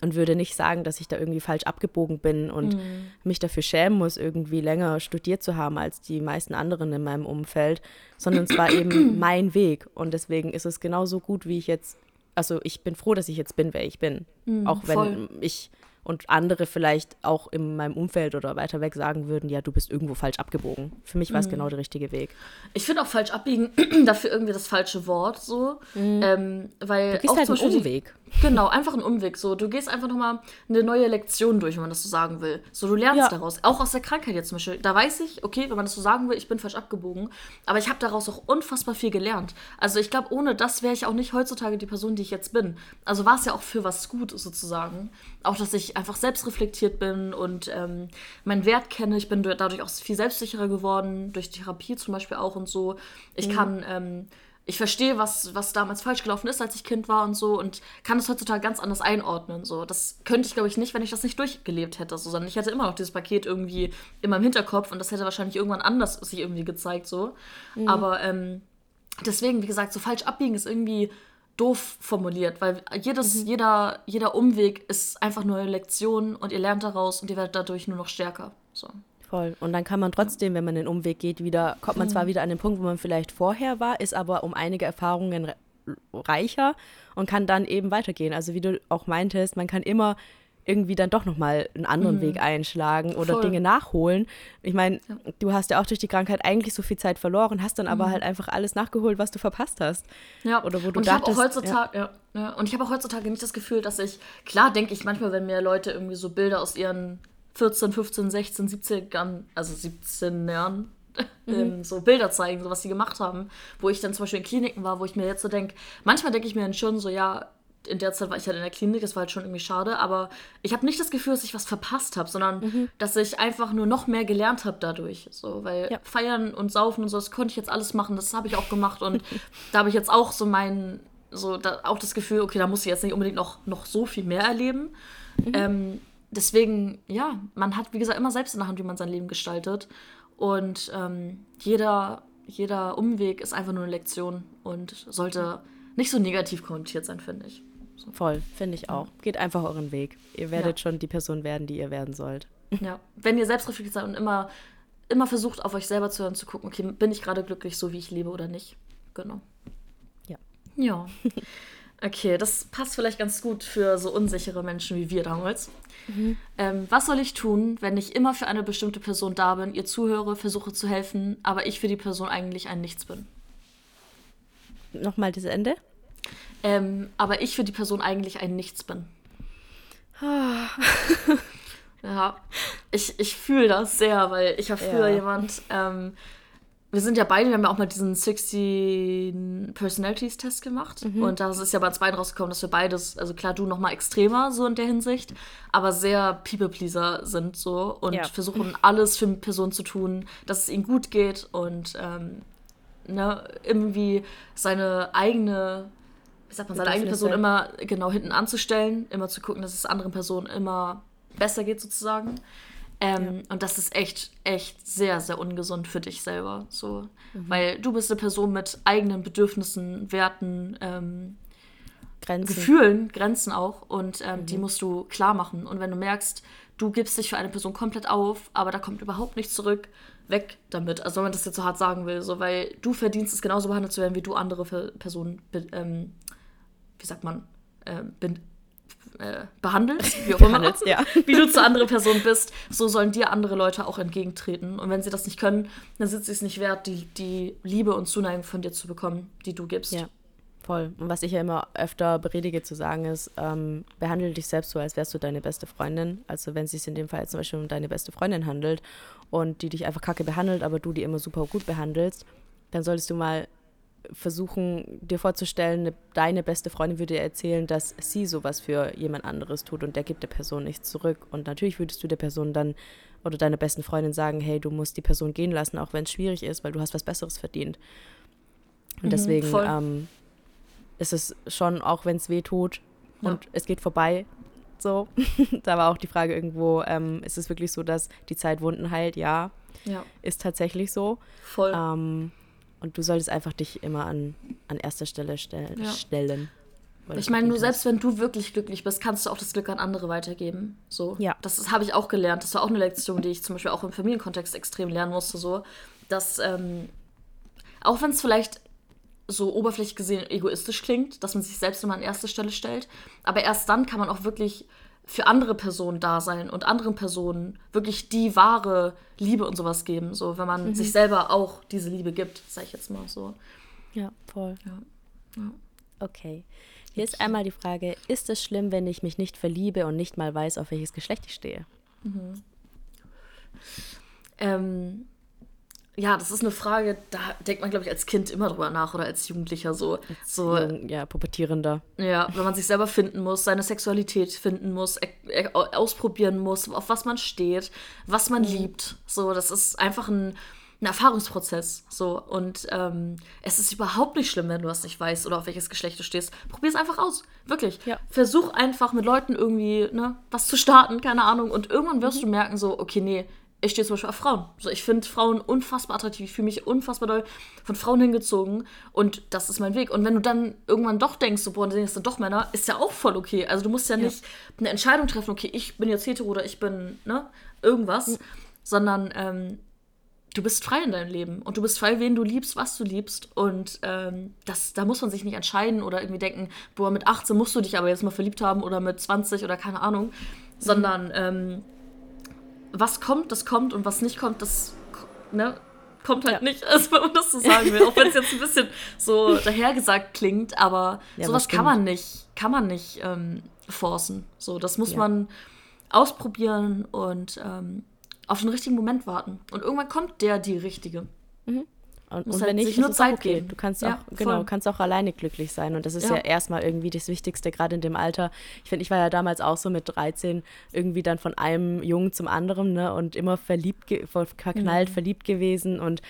und würde nicht sagen, dass ich da irgendwie falsch abgebogen bin und mhm. mich dafür schämen muss, irgendwie länger studiert zu haben als die meisten anderen in meinem Umfeld, sondern es war eben mein Weg und deswegen ist es genauso gut, wie ich jetzt, also ich bin froh, dass ich jetzt bin, wer ich bin, mhm, auch wenn voll. ich und andere vielleicht auch in meinem Umfeld oder weiter weg sagen würden, ja, du bist irgendwo falsch abgebogen. Für mich war es mhm. genau der richtige Weg. Ich finde auch falsch abbiegen dafür irgendwie das falsche Wort so, mhm. ähm, weil du gehst auch halt einen Umweg. Genau, einfach ein Umweg. So, du gehst einfach nochmal eine neue Lektion durch, wenn man das so sagen will. So, du lernst ja. daraus. Auch aus der Krankheit jetzt zum Beispiel. Da weiß ich, okay, wenn man das so sagen will, ich bin falsch abgebogen. Aber ich habe daraus auch unfassbar viel gelernt. Also ich glaube, ohne das wäre ich auch nicht heutzutage die Person, die ich jetzt bin. Also war es ja auch für was gut sozusagen. Auch, dass ich einfach selbst reflektiert bin und ähm, meinen Wert kenne. Ich bin dadurch auch viel selbstsicherer geworden, durch Therapie zum Beispiel auch und so. Ich mhm. kann ähm, ich verstehe, was, was damals falsch gelaufen ist, als ich Kind war und so und kann es heutzutage ganz anders einordnen. So. Das könnte ich, glaube ich, nicht, wenn ich das nicht durchgelebt hätte, so, sondern ich hätte immer noch dieses Paket irgendwie in meinem Hinterkopf und das hätte wahrscheinlich irgendwann anders sich irgendwie gezeigt. So. Mhm. Aber ähm, deswegen, wie gesagt, so falsch abbiegen ist irgendwie doof formuliert, weil jedes, mhm. jeder, jeder Umweg ist einfach nur eine Lektion und ihr lernt daraus und ihr werdet dadurch nur noch stärker. So. Voll. Und dann kann man trotzdem, wenn man den Umweg geht, wieder, kommt man zwar mhm. wieder an den Punkt, wo man vielleicht vorher war, ist aber um einige Erfahrungen reicher und kann dann eben weitergehen. Also wie du auch meintest, man kann immer irgendwie dann doch nochmal einen anderen mhm. Weg einschlagen oder Voll. Dinge nachholen. Ich meine, ja. du hast ja auch durch die Krankheit eigentlich so viel Zeit verloren, hast dann aber mhm. halt einfach alles nachgeholt, was du verpasst hast. Ja, oder wo du und dachtest, ich habe auch heutzutage, ja. Ja, und ich habe auch heutzutage nicht das Gefühl, dass ich, klar denke ich manchmal, wenn mir Leute irgendwie so Bilder aus ihren 14, 15, 16, 17 Jahren, also 17 Jahren, mhm. ähm, so Bilder zeigen, so was sie gemacht haben, wo ich dann zum Beispiel in Kliniken war, wo ich mir jetzt so denke, manchmal denke ich mir dann schon so, ja, in der Zeit war ich halt in der Klinik, das war halt schon irgendwie schade, aber ich habe nicht das Gefühl, dass ich was verpasst habe, sondern mhm. dass ich einfach nur noch mehr gelernt habe dadurch. So, weil ja. feiern und saufen und so, das konnte ich jetzt alles machen, das habe ich auch gemacht und da habe ich jetzt auch so mein, so da, auch das Gefühl, okay, da muss ich jetzt nicht unbedingt noch, noch so viel mehr erleben. Mhm. Ähm, deswegen, ja, man hat, wie gesagt, immer selbst in der Hand, wie man sein Leben gestaltet. Und ähm, jeder, jeder Umweg ist einfach nur eine Lektion und sollte nicht so negativ konnotiert sein, finde ich. Voll, finde ich auch. Geht einfach euren Weg. Ihr werdet ja. schon die Person werden, die ihr werden sollt. Ja, wenn ihr selbstreflektiert seid und immer, immer versucht, auf euch selber zu hören, zu gucken, okay, bin ich gerade glücklich, so wie ich lebe oder nicht. Genau. Ja. Ja. Okay, das passt vielleicht ganz gut für so unsichere Menschen wie wir damals. Mhm. Ähm, was soll ich tun, wenn ich immer für eine bestimmte Person da bin, ihr zuhöre, versuche zu helfen, aber ich für die Person eigentlich ein Nichts bin? Nochmal das Ende? Ähm, aber ich für die Person eigentlich ein Nichts bin. ja, ich, ich fühle das sehr, weil ich war früher ja. jemand, ähm, wir sind ja beide, wir haben ja auch mal diesen 16 Personalities Test gemacht. Mhm. Und da ist ja bei uns beiden rausgekommen, dass wir beides, also klar, du noch mal extremer so in der Hinsicht, aber sehr People-Pleaser sind so und ja. versuchen alles für eine Person zu tun, dass es ihnen gut geht und ähm, ne, irgendwie seine eigene, wie sagt man, seine eigene Person immer genau hinten anzustellen, immer zu gucken, dass es anderen Personen immer besser geht sozusagen. Ähm, ja. Und das ist echt, echt sehr, sehr ungesund für dich selber. So. Mhm. Weil du bist eine Person mit eigenen Bedürfnissen, Werten, ähm, Grenzen. Gefühlen, Grenzen auch. Und ähm, mhm. die musst du klar machen. Und wenn du merkst, du gibst dich für eine Person komplett auf, aber da kommt überhaupt nichts zurück, weg damit. Also wenn man das jetzt so hart sagen will, so weil du verdienst es genauso behandelt zu werden, wie du andere Personen, ähm, wie sagt man, äh, äh, behandelst, wie auch immer, ja. wie du zu anderen Personen bist, so sollen dir andere Leute auch entgegentreten. Und wenn sie das nicht können, dann sind sie es nicht wert, die, die Liebe und Zuneigung von dir zu bekommen, die du gibst. Ja. Voll. Und was ich ja immer öfter predige zu sagen ist, ähm, behandle dich selbst so, als wärst du deine beste Freundin. Also wenn es sich in dem Fall zum Beispiel um deine beste Freundin handelt und die dich einfach kacke behandelt, aber du die immer super gut behandelst, dann solltest du mal versuchen, dir vorzustellen, ne, deine beste Freundin würde dir erzählen, dass sie sowas für jemand anderes tut und der gibt der Person nichts zurück. Und natürlich würdest du der Person dann oder deiner besten Freundin sagen, hey, du musst die Person gehen lassen, auch wenn es schwierig ist, weil du hast was Besseres verdient. Und mhm, deswegen ähm, ist es schon, auch wenn es weh tut und ja. es geht vorbei, so. da war auch die Frage irgendwo, ähm, ist es wirklich so, dass die Zeit Wunden heilt? Ja, ja. ist tatsächlich so. Voll. Ähm, und du solltest einfach dich immer an, an erster Stelle stell ja. stellen. Ich meine, nur selbst wenn du wirklich glücklich bist, kannst du auch das Glück an andere weitergeben. So. Ja. Das, habe ich auch gelernt. Das war auch eine Lektion, die ich zum Beispiel auch im Familienkontext extrem lernen musste. So, dass ähm, auch wenn es vielleicht so oberflächlich gesehen egoistisch klingt, dass man sich selbst immer an erste Stelle stellt, aber erst dann kann man auch wirklich für andere Personen da sein und anderen Personen wirklich die wahre Liebe und sowas geben. So, wenn man mhm. sich selber auch diese Liebe gibt, sag ich jetzt mal so. Ja, voll. Ja. ja. Okay. Hier ist einmal die Frage: Ist es schlimm, wenn ich mich nicht verliebe und nicht mal weiß, auf welches Geschlecht ich stehe? Mhm. Ähm, ja, das ist eine Frage, da denkt man, glaube ich, als Kind immer drüber nach oder als Jugendlicher so. so ja, pubertierender. Ja, wenn man sich selber finden muss, seine Sexualität finden muss, ausprobieren muss, auf was man steht, was man mhm. liebt. So, das ist einfach ein, ein Erfahrungsprozess. So, und ähm, es ist überhaupt nicht schlimm, wenn du das nicht weißt oder auf welches Geschlecht du stehst. Probier es einfach aus. Wirklich. Ja. Versuch einfach mit Leuten irgendwie, ne, was zu starten, keine Ahnung. Und irgendwann wirst mhm. du merken, so, okay, nee, ich stehe zum Beispiel auf Frauen. So, ich finde Frauen unfassbar attraktiv. Ich fühle mich unfassbar doll von Frauen hingezogen. Und das ist mein Weg. Und wenn du dann irgendwann doch denkst, so, boah, dann sind doch Männer, ist ja auch voll okay. Also du musst ja, ja, nicht eine Entscheidung treffen, okay, ich bin jetzt hetero oder ich bin, ne, irgendwas. Mhm. Sondern ähm, du bist frei in deinem Leben. Und du bist frei, wen du liebst, was du liebst. Und ähm, das, da muss man sich nicht entscheiden oder irgendwie denken, boah, mit 18 musst du dich aber jetzt mal verliebt haben oder mit 20 oder keine Ahnung. Mhm. Sondern ähm, was kommt, das kommt und was nicht kommt, das ne, kommt halt ja. nicht, also man das so sagen will. Auch wenn es jetzt ein bisschen so dahergesagt klingt, aber ja, sowas kann man nicht, kann man nicht ähm, forcen. So, das muss ja. man ausprobieren und ähm, auf den richtigen Moment warten. Und irgendwann kommt der, die richtige. Mhm. Und, und halt wenn nicht, nur Zeit okay. Geben. Du kannst ja, auch, genau, kannst auch alleine glücklich sein. Und das ist ja, ja erstmal irgendwie das Wichtigste, gerade in dem Alter. Ich finde, ich war ja damals auch so mit 13 irgendwie dann von einem Jungen zum anderen, ne? Und immer verliebt, verknallt, mhm. verliebt gewesen und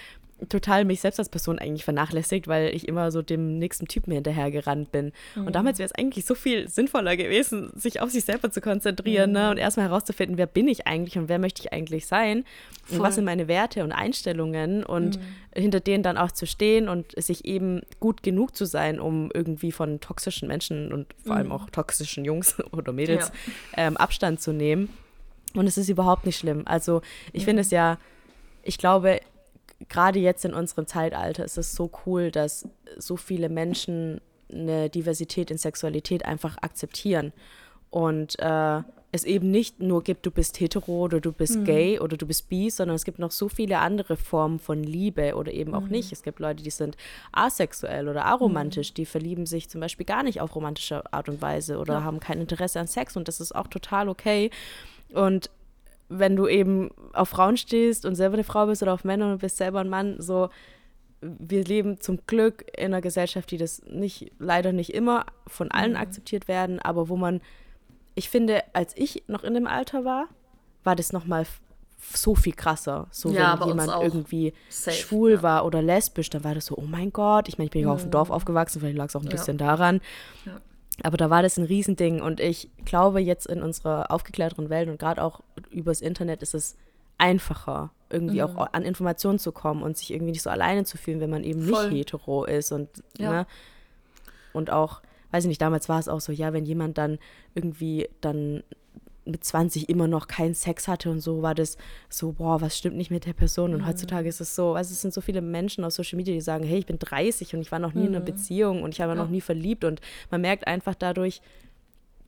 total mich selbst als Person eigentlich vernachlässigt, weil ich immer so dem nächsten Typen hinterhergerannt bin. Mhm. Und damals wäre es eigentlich so viel sinnvoller gewesen, sich auf sich selber zu konzentrieren mhm. ne? und erstmal herauszufinden, wer bin ich eigentlich und wer möchte ich eigentlich sein Voll. und was sind meine Werte und Einstellungen und mhm. hinter denen dann auch zu stehen und sich eben gut genug zu sein, um irgendwie von toxischen Menschen und vor allem mhm. auch toxischen Jungs oder Mädels ja. ähm, Abstand zu nehmen. Und es ist überhaupt nicht schlimm. Also ich finde es ja, ich glaube, gerade jetzt in unserem Zeitalter ist es so cool, dass so viele Menschen eine Diversität in Sexualität einfach akzeptieren und äh, es eben nicht nur gibt, du bist hetero oder du bist mhm. gay oder du bist bi, sondern es gibt noch so viele andere Formen von Liebe oder eben auch mhm. nicht. Es gibt Leute, die sind asexuell oder aromantisch, mhm. die verlieben sich zum Beispiel gar nicht auf romantische Art und Weise oder ja. haben kein Interesse an Sex und das ist auch total okay. Und wenn du eben auf Frauen stehst und selber eine Frau bist oder auf Männer und bist selber ein Mann, so wir leben zum Glück in einer Gesellschaft, die das nicht, leider nicht immer von allen mhm. akzeptiert werden, aber wo man, ich finde, als ich noch in dem Alter war, war das nochmal so viel krasser. So, ja, wenn jemand irgendwie Safe, schwul ja. war oder lesbisch, dann war das so, oh mein Gott. Ich meine, ich bin ja mhm. auf dem Dorf aufgewachsen, vielleicht lag es auch ein ja. bisschen daran. Aber da war das ein Riesending und ich glaube, jetzt in unserer aufgeklärteren Welt und gerade auch übers Internet ist es einfacher, irgendwie mhm. auch an Informationen zu kommen und sich irgendwie nicht so alleine zu fühlen, wenn man eben Voll. nicht hetero ist und, ja. ne? Und auch, weiß ich nicht, damals war es auch so, ja, wenn jemand dann irgendwie dann mit 20 immer noch keinen Sex hatte und so, war das so, boah, was stimmt nicht mit der Person? Und mhm. heutzutage ist es so, also es sind so viele Menschen auf Social Media, die sagen, hey, ich bin 30 und ich war noch nie mhm. in einer mhm. Beziehung und ich habe ja. noch nie verliebt und man merkt einfach dadurch,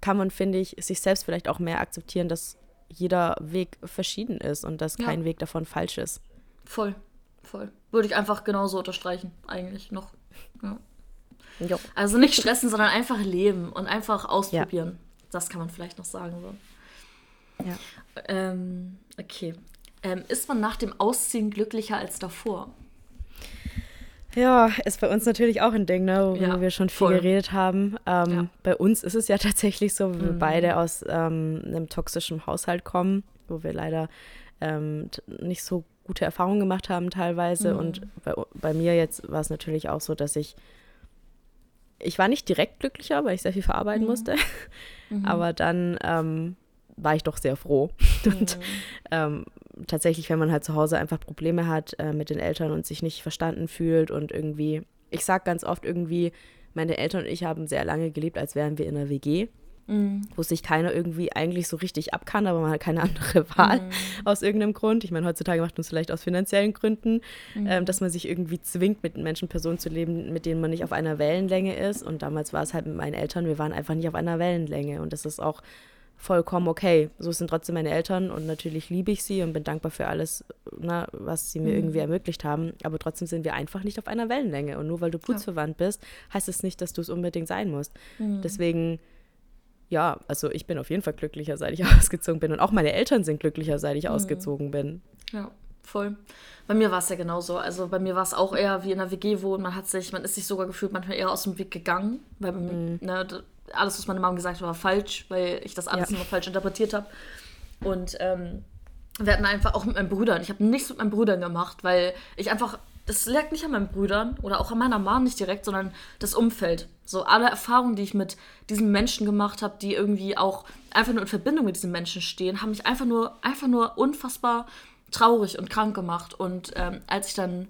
kann man, finde ich, sich selbst vielleicht auch mehr akzeptieren, dass jeder Weg verschieden ist und dass ja. kein Weg davon falsch ist. Voll, voll. Würde ich einfach genauso unterstreichen, eigentlich noch. Ja. Jo. Also nicht stressen, sondern einfach leben und einfach ausprobieren. Ja. Das kann man vielleicht noch sagen. So. Ja. Ähm, okay. Ähm, ist man nach dem Ausziehen glücklicher als davor? Ja, ist bei uns natürlich auch ein Ding, ne, wo ja, wir schon viel voll. geredet haben. Ähm, ja. Bei uns ist es ja tatsächlich so, wie wir mhm. beide aus ähm, einem toxischen Haushalt kommen, wo wir leider ähm, nicht so gute Erfahrungen gemacht haben teilweise. Mhm. Und bei, bei mir jetzt war es natürlich auch so, dass ich, ich war nicht direkt glücklicher, weil ich sehr viel verarbeiten mhm. musste. Mhm. Aber dann ähm, war ich doch sehr froh. Und mhm. ähm, tatsächlich, wenn man halt zu Hause einfach Probleme hat äh, mit den Eltern und sich nicht verstanden fühlt und irgendwie, ich sag ganz oft irgendwie, meine Eltern und ich haben sehr lange gelebt, als wären wir in einer WG. Mhm. wo sich keiner irgendwie eigentlich so richtig ab kann, aber man hat keine andere Wahl mhm. aus irgendeinem Grund. Ich meine, heutzutage macht man es vielleicht aus finanziellen Gründen, mhm. ähm, dass man sich irgendwie zwingt, mit Menschen, Personen zu leben, mit denen man nicht auf einer Wellenlänge ist. Und damals war es halt mit meinen Eltern, wir waren einfach nicht auf einer Wellenlänge. Und das ist auch vollkommen okay. So sind trotzdem meine Eltern und natürlich liebe ich sie und bin dankbar für alles, na, ne, was sie mir mhm. irgendwie ermöglicht haben. Aber trotzdem sind wir einfach nicht auf einer Wellenlänge. Und nur weil du blutsverwandt ja. bist, heißt es das nicht, dass du es unbedingt sein musst. Mhm. Deswegen, ja, also ich bin auf jeden Fall glücklicher, seit ich ausgezogen bin. Und auch meine Eltern sind glücklicher, seit ich mhm. ausgezogen bin. Ja, voll. Bei mir war es ja genauso. Also bei mir war es auch eher wie in einer WG wohnen. Man hat sich, man ist sich sogar gefühlt manchmal eher aus dem Weg gegangen, weil mhm. ne, alles, was meine Mama gesagt hat, war falsch, weil ich das alles ja. immer falsch interpretiert habe. Und ähm, wir hatten einfach auch mit meinen Brüdern. Ich habe nichts mit meinen Brüdern gemacht, weil ich einfach. Das lag nicht an meinen Brüdern oder auch an meiner Mama nicht direkt, sondern das Umfeld. So alle Erfahrungen, die ich mit diesen Menschen gemacht habe, die irgendwie auch einfach nur in Verbindung mit diesen Menschen stehen, haben mich einfach nur, einfach nur unfassbar traurig und krank gemacht. Und ähm, als ich dann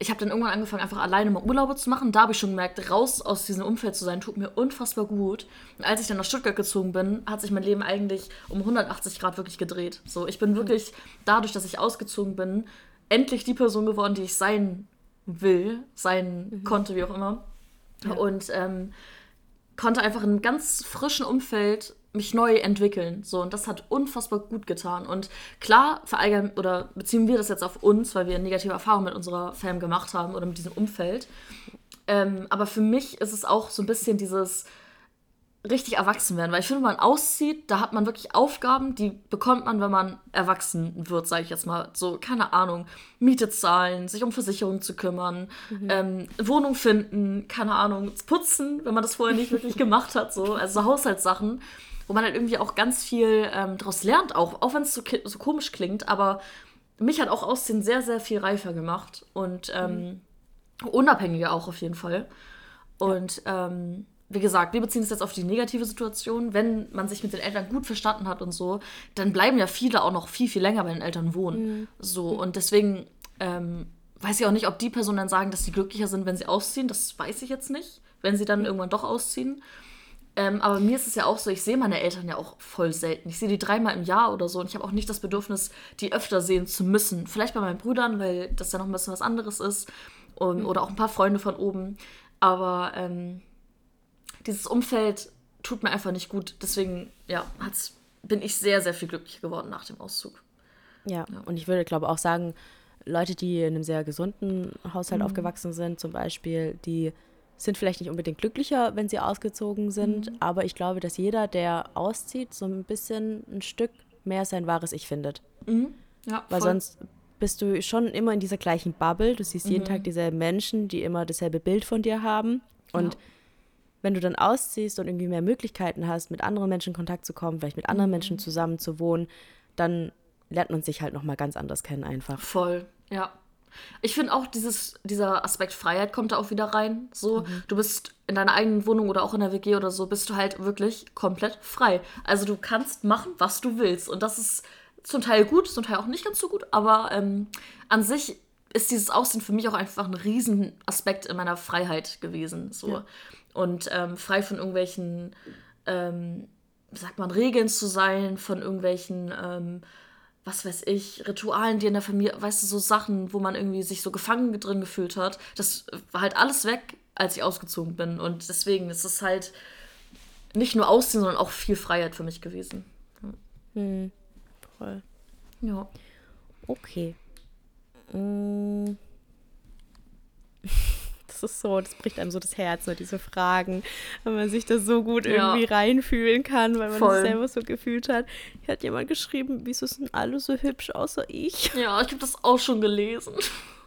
ich habe dann irgendwann angefangen, einfach alleine mal Urlaube zu machen. Da habe ich schon gemerkt, raus aus diesem Umfeld zu sein, tut mir unfassbar gut. Und als ich dann nach Stuttgart gezogen bin, hat sich mein Leben eigentlich um 180 Grad wirklich gedreht. So, ich bin wirklich dadurch, dass ich ausgezogen bin, endlich die Person geworden, die ich sein will, sein mhm. konnte, wie auch immer. Ja. Und ähm, konnte einfach in einem ganz frischen Umfeld mich neu entwickeln. So, und das hat unfassbar gut getan. Und klar, verallgemein oder beziehen wir das jetzt auf uns, weil wir negative Erfahrungen mit unserer Fam gemacht haben oder mit diesem Umfeld. Ähm, aber für mich ist es auch so ein bisschen dieses richtig erwachsen werden, weil ich finde, wenn man auszieht, da hat man wirklich Aufgaben, die bekommt man, wenn man erwachsen wird, sage ich jetzt mal. So, keine Ahnung, Miete zahlen, sich um Versicherungen zu kümmern, mhm. ähm, Wohnung finden, keine Ahnung, putzen, wenn man das vorher nicht wirklich gemacht hat, so, also so Haushaltssachen wo man halt irgendwie auch ganz viel ähm, daraus lernt, auch, auch wenn es so, so, komisch klingt, aber mich hat auch Aussehen sehr, sehr viel reifer gemacht und ähm, mhm. unabhängiger auch auf jeden Fall. Und ja. ähm, wie gesagt, wir beziehen es jetzt auf die negative Situation. Wenn man sich mit den Eltern gut verstanden hat und so, dann bleiben ja viele auch noch viel, viel länger bei den Eltern wohnen. Mhm. So, und deswegen ähm, weiß ich auch nicht, ob die Personen dann sagen, dass sie glücklicher sind, wenn sie ausziehen. Das weiß ich jetzt nicht, wenn sie dann mhm. irgendwann doch ausziehen. Ähm, aber mir ist es ja auch so, ich sehe meine Eltern ja auch voll selten. Ich sehe die dreimal im Jahr oder so und ich habe auch nicht das Bedürfnis, die öfter sehen zu müssen. Vielleicht bei meinen Brüdern, weil das ja noch ein bisschen was anderes ist. Und, mhm. Oder auch ein paar Freunde von oben. Aber ähm, dieses Umfeld tut mir einfach nicht gut. Deswegen, ja, bin ich sehr, sehr viel glücklicher geworden nach dem Auszug. Ja, ja. und ich würde, glaube auch sagen, Leute, die in einem sehr gesunden Haushalt mhm. aufgewachsen sind, zum Beispiel, die sind vielleicht nicht unbedingt glücklicher, wenn sie ausgezogen sind, mhm. aber ich glaube, dass jeder, der auszieht, so ein bisschen ein Stück mehr sein wahres Ich findet. Mhm. Ja, Weil voll. sonst bist du schon immer in dieser gleichen Bubble. Du siehst mhm. jeden Tag dieselben Menschen, die immer dasselbe Bild von dir haben. Und ja. wenn du dann ausziehst und irgendwie mehr Möglichkeiten hast, mit anderen Menschen in Kontakt zu kommen, vielleicht mit anderen Menschen mhm. zusammen zu wohnen, dann lernt man sich halt nochmal ganz anders kennen einfach. Voll, ja. Ich finde auch, dieses, dieser Aspekt Freiheit kommt da auch wieder rein. So, mhm. du bist in deiner eigenen Wohnung oder auch in der WG oder so, bist du halt wirklich komplett frei. Also du kannst machen, was du willst. Und das ist zum Teil gut, zum Teil auch nicht ganz so gut, aber ähm, an sich ist dieses Aussehen für mich auch einfach ein Riesenaspekt in meiner Freiheit gewesen. So. Ja. Und ähm, frei von irgendwelchen, ähm, wie sagt man, Regeln zu sein, von irgendwelchen ähm, was weiß ich, Ritualen, die in der Familie, weißt du, so Sachen, wo man irgendwie sich so gefangen drin gefühlt hat. Das war halt alles weg, als ich ausgezogen bin. Und deswegen ist es halt nicht nur Ausziehen, sondern auch viel Freiheit für mich gewesen. Hm. Voll. Ja. Okay. Mm. Das ist so, das bricht einem so das Herz, so diese Fragen, wenn man sich da so gut ja. irgendwie reinfühlen kann, weil man Voll. das selber so gefühlt hat. Hier hat jemand geschrieben, wieso sind alle so hübsch außer ich? Ja, ich habe das auch schon gelesen.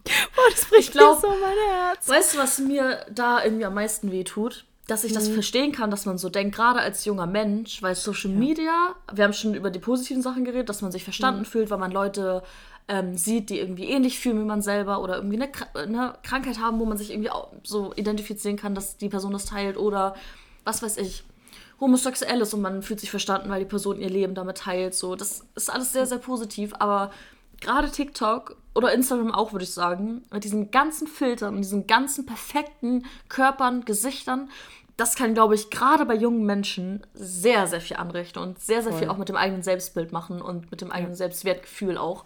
Boah, das bricht glaub, mir so mein Herz. Weißt du, was mir da irgendwie am meisten weh tut? Dass ich das mhm. verstehen kann, dass man so denkt, gerade als junger Mensch, weil Social ja. Media, wir haben schon über die positiven Sachen geredet, dass man sich verstanden mhm. fühlt, weil man Leute ähm, sieht, die irgendwie ähnlich fühlen wie man selber oder irgendwie eine, eine Krankheit haben, wo man sich irgendwie auch so identifizieren kann, dass die Person das teilt oder was weiß ich, homosexuell ist und man fühlt sich verstanden, weil die Person ihr Leben damit teilt. So, das ist alles sehr, sehr positiv, aber gerade TikTok oder Instagram auch, würde ich sagen, mit diesen ganzen Filtern und diesen ganzen perfekten Körpern, Gesichtern, das kann, glaube ich, gerade bei jungen Menschen sehr, sehr viel anrichten und sehr, sehr Voll. viel auch mit dem eigenen Selbstbild machen und mit dem eigenen ja. Selbstwertgefühl auch.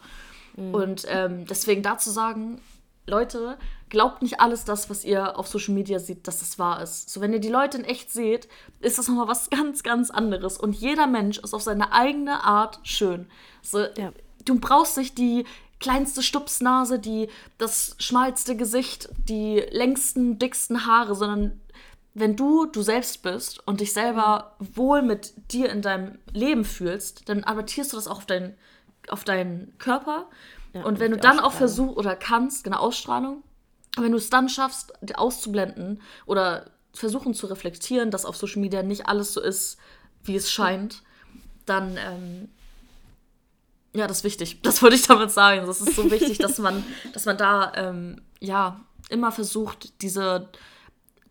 Mhm. Und ähm, deswegen dazu sagen, Leute, glaubt nicht alles das, was ihr auf Social Media seht, dass das wahr ist. So, wenn ihr die Leute in echt seht, ist das nochmal was ganz, ganz anderes. Und jeder Mensch ist auf seine eigene Art schön. So, ja. Du brauchst nicht die kleinste Stupsnase, die das schmalste Gesicht, die längsten, dicksten Haare, sondern wenn du du selbst bist und dich selber wohl mit dir in deinem Leben fühlst, dann adaptierst du das auch auf dein auf deinen Körper. Ja, und wenn du dann auch versuchst oder kannst, genau, Ausstrahlung, und wenn du es dann schaffst, auszublenden oder versuchen zu reflektieren, dass auf Social Media nicht alles so ist, wie es scheint, dann ähm, ja, das ist wichtig. Das wollte ich damit sagen. Das ist so wichtig, dass man, dass man da ähm, ja immer versucht, diese,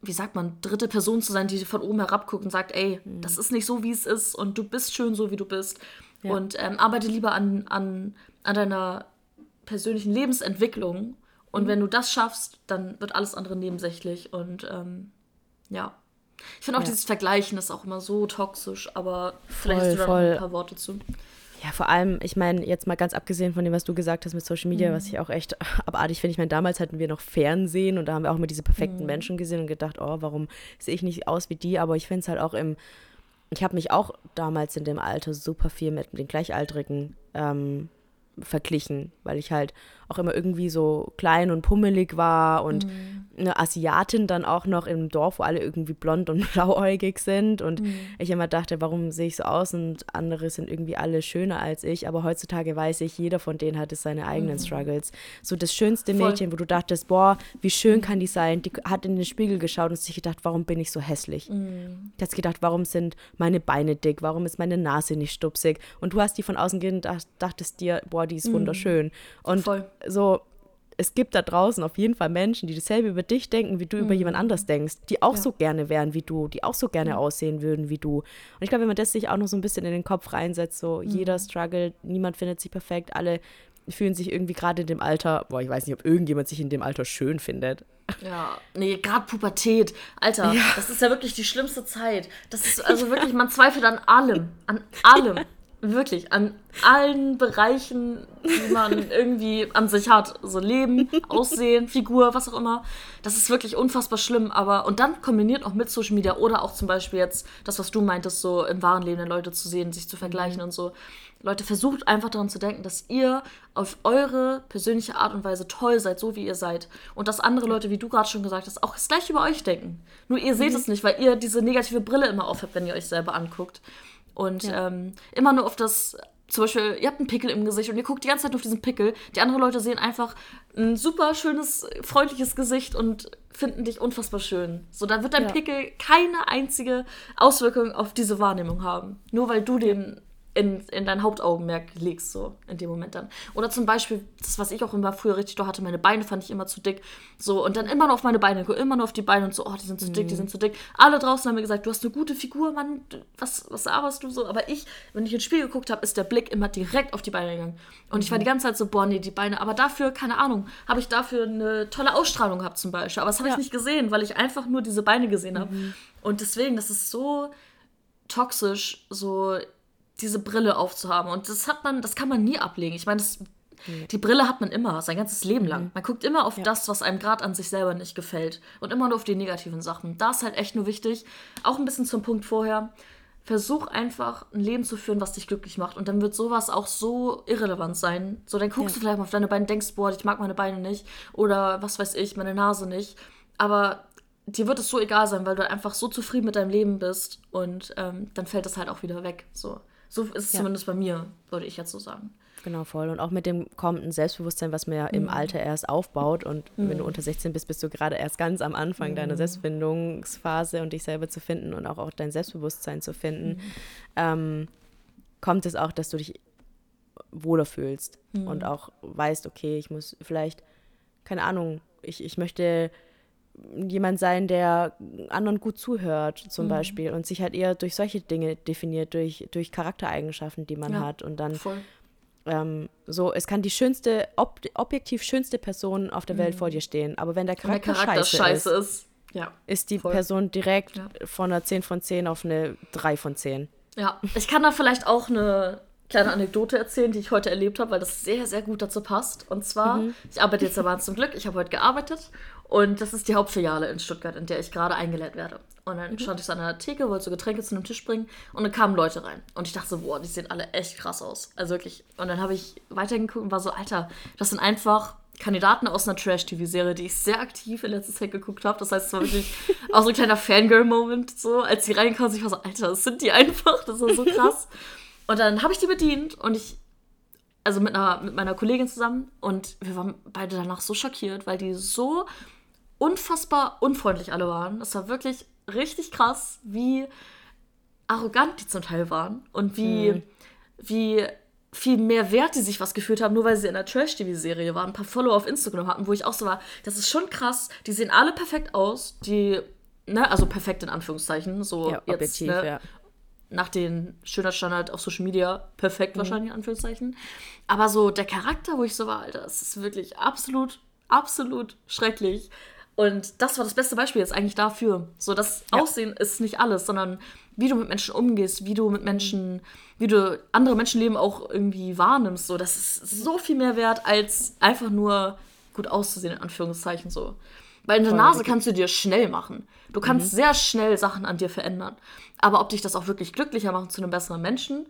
wie sagt man, dritte Person zu sein, die von oben herab guckt und sagt, ey, mhm. das ist nicht so, wie es ist und du bist schön so, wie du bist. Ja. Und ähm, arbeite lieber an, an, an deiner persönlichen Lebensentwicklung. Und mhm. wenn du das schaffst, dann wird alles andere nebensächlich. Und ähm, ja. Ich finde auch ja. dieses Vergleichen ist auch immer so toxisch, aber vielleicht voll, hast du da voll. noch ein paar Worte zu. Ja, vor allem, ich meine, jetzt mal ganz abgesehen von dem, was du gesagt hast mit Social Media, mhm. was ich auch echt abartig finde. Ich meine, damals hatten wir noch Fernsehen und da haben wir auch immer diese perfekten mhm. Menschen gesehen und gedacht, oh, warum sehe ich nicht aus wie die? Aber ich finde es halt auch im ich habe mich auch damals in dem Alter super viel mit den Gleichaltrigen ähm, verglichen, weil ich halt auch immer irgendwie so klein und pummelig war und mhm. eine Asiatin dann auch noch im Dorf, wo alle irgendwie blond und blauäugig sind und mhm. ich immer dachte, warum sehe ich so aus und andere sind irgendwie alle schöner als ich, aber heutzutage weiß ich, jeder von denen hatte seine eigenen mhm. Struggles. So das schönste Voll. Mädchen, wo du dachtest, boah, wie schön kann die sein, die hat in den Spiegel geschaut und sich gedacht, warum bin ich so hässlich? Mhm. Die hat gedacht, warum sind meine Beine dick, warum ist meine Nase nicht stupsig und du hast die von außen gesehen und dachtest dir, boah, die ist mhm. wunderschön und Voll so, es gibt da draußen auf jeden Fall Menschen, die dasselbe über dich denken, wie du mhm. über jemand anders denkst, die auch ja. so gerne wären wie du, die auch so gerne mhm. aussehen würden wie du. Und ich glaube, wenn man das sich auch noch so ein bisschen in den Kopf reinsetzt, so mhm. jeder struggelt, niemand findet sich perfekt, alle fühlen sich irgendwie gerade in dem Alter, boah, ich weiß nicht, ob irgendjemand sich in dem Alter schön findet. Ja, nee, gerade Pubertät. Alter, ja. das ist ja wirklich die schlimmste Zeit. Das ist also wirklich, man zweifelt an allem. An allem. Wirklich, an allen Bereichen, die man irgendwie an sich hat. So Leben, Aussehen, Figur, was auch immer. Das ist wirklich unfassbar schlimm. Aber, und dann kombiniert auch mit Social Media oder auch zum Beispiel jetzt das, was du meintest, so im wahren Leben Leute zu sehen, sich zu vergleichen und so. Leute, versucht einfach daran zu denken, dass ihr auf eure persönliche Art und Weise toll seid, so wie ihr seid. Und dass andere Leute, wie du gerade schon gesagt hast, auch das gleiche über euch denken. Nur ihr seht mhm. es nicht, weil ihr diese negative Brille immer aufhabt, wenn ihr euch selber anguckt. Und ja. ähm, immer nur auf das, zum Beispiel, ihr habt einen Pickel im Gesicht und ihr guckt die ganze Zeit nur auf diesen Pickel. Die anderen Leute sehen einfach ein super schönes, freundliches Gesicht und finden dich unfassbar schön. So, dann wird dein ja. Pickel keine einzige Auswirkung auf diese Wahrnehmung haben. Nur weil du den in, in dein Hauptaugenmerk legst, so in dem Moment dann. Oder zum Beispiel, das, was ich auch immer früher richtig doch hatte, meine Beine fand ich immer zu dick. So, und dann immer nur auf meine Beine, immer nur auf die Beine und so, oh, die sind zu dick, die mhm. sind zu dick. Alle draußen haben mir gesagt, du hast eine gute Figur, Mann, was, was arbeitest du so? Aber ich, wenn ich ins Spiel geguckt habe, ist der Blick immer direkt auf die Beine gegangen. Und mhm. ich war die mhm. ganze Zeit so, boah, nee, die Beine. Aber dafür, keine Ahnung, habe ich dafür eine tolle Ausstrahlung gehabt zum Beispiel. Aber das habe ja. ich nicht gesehen, weil ich einfach nur diese Beine gesehen habe. Mhm. Und deswegen, das ist so toxisch, so diese Brille aufzuhaben. Und das hat man, das kann man nie ablegen. Ich meine, mhm. die Brille hat man immer, sein ganzes Leben lang. Mhm. Man guckt immer auf ja. das, was einem gerade an sich selber nicht gefällt. Und immer nur auf die negativen Sachen. Da ist halt echt nur wichtig, auch ein bisschen zum Punkt vorher, versuch einfach ein Leben zu führen, was dich glücklich macht. Und dann wird sowas auch so irrelevant sein. So, dann guckst ja. du vielleicht mal auf deine Beine und denkst, boah, ich mag meine Beine nicht. Oder was weiß ich, meine Nase nicht. aber dir wird es so egal sein, weil du einfach so zufrieden mit deinem Leben bist und ähm, dann fällt es halt auch wieder weg. So, so ist es ja. zumindest bei mir, würde ich jetzt so sagen. Genau, voll. Und auch mit dem kommenden Selbstbewusstsein, was man ja mhm. im Alter erst aufbaut. Und mhm. wenn du unter 16 bist, bist du gerade erst ganz am Anfang mhm. deiner Selbstfindungsphase und dich selber zu finden und auch, auch dein Selbstbewusstsein zu finden, mhm. ähm, kommt es auch, dass du dich wohler fühlst mhm. und auch weißt, okay, ich muss vielleicht, keine Ahnung, ich, ich möchte jemand sein, der anderen gut zuhört, zum mhm. Beispiel, und sich halt eher durch solche Dinge definiert, durch, durch Charaktereigenschaften, die man ja, hat. Und dann voll ähm, so, es kann die schönste, ob, objektiv schönste Person auf der Welt mhm. vor dir stehen, aber wenn der Charakter, der Charakter scheiße, scheiße ist, ist, ja, ist die voll. Person direkt ja. von einer 10 von 10 auf eine 3 von 10. Ja, ich kann da vielleicht auch eine kleine Anekdote erzählen, die ich heute erlebt habe, weil das sehr, sehr gut dazu passt. Und zwar, mhm. ich arbeite jetzt aber zum Glück, ich habe heute gearbeitet und das ist die Hauptfiliale in Stuttgart, in der ich gerade eingelädt werde. Und dann mhm. stand ich so an der Theke, wollte so Getränke zu einem Tisch bringen und dann kamen Leute rein. Und ich dachte so, boah, die sehen alle echt krass aus. Also wirklich. Und dann habe ich weitergeguckt und war so, Alter, das sind einfach Kandidaten aus einer Trash-TV-Serie, die ich sehr aktiv in letzter Zeit geguckt habe. Das heißt, es war wirklich auch so ein kleiner Fangirl-Moment, so, als sie reinkamen. Ich war so, Alter, das sind die einfach. Das war so krass. und dann habe ich die bedient und ich, also mit, einer, mit meiner Kollegin zusammen, und wir waren beide danach so schockiert, weil die so unfassbar unfreundlich alle waren. Das war wirklich richtig krass, wie arrogant die zum Teil waren und wie, mhm. wie viel mehr Wert die sich was gefühlt haben, nur weil sie in einer Trash-TV-Serie waren, ein paar Follower auf Instagram hatten, wo ich auch so war, das ist schon krass, die sehen alle perfekt aus, die, ne, also perfekt in Anführungszeichen, so ja, jetzt, objektiv, ne, ja. Nach den Schönheitsstandard auf Social Media, perfekt mhm. wahrscheinlich in Anführungszeichen, aber so der Charakter, wo ich so war, Alter, das ist wirklich absolut, absolut schrecklich. Und das war das beste Beispiel jetzt eigentlich dafür. So, das ja. Aussehen ist nicht alles, sondern wie du mit Menschen umgehst, wie du mit Menschen, wie du andere Menschenleben auch irgendwie wahrnimmst. So, das ist so viel mehr wert, als einfach nur gut auszusehen, in Anführungszeichen so. Weil in der Nase kannst du dir schnell machen. Du kannst mhm. sehr schnell Sachen an dir verändern. Aber ob dich das auch wirklich glücklicher macht zu einem besseren Menschen,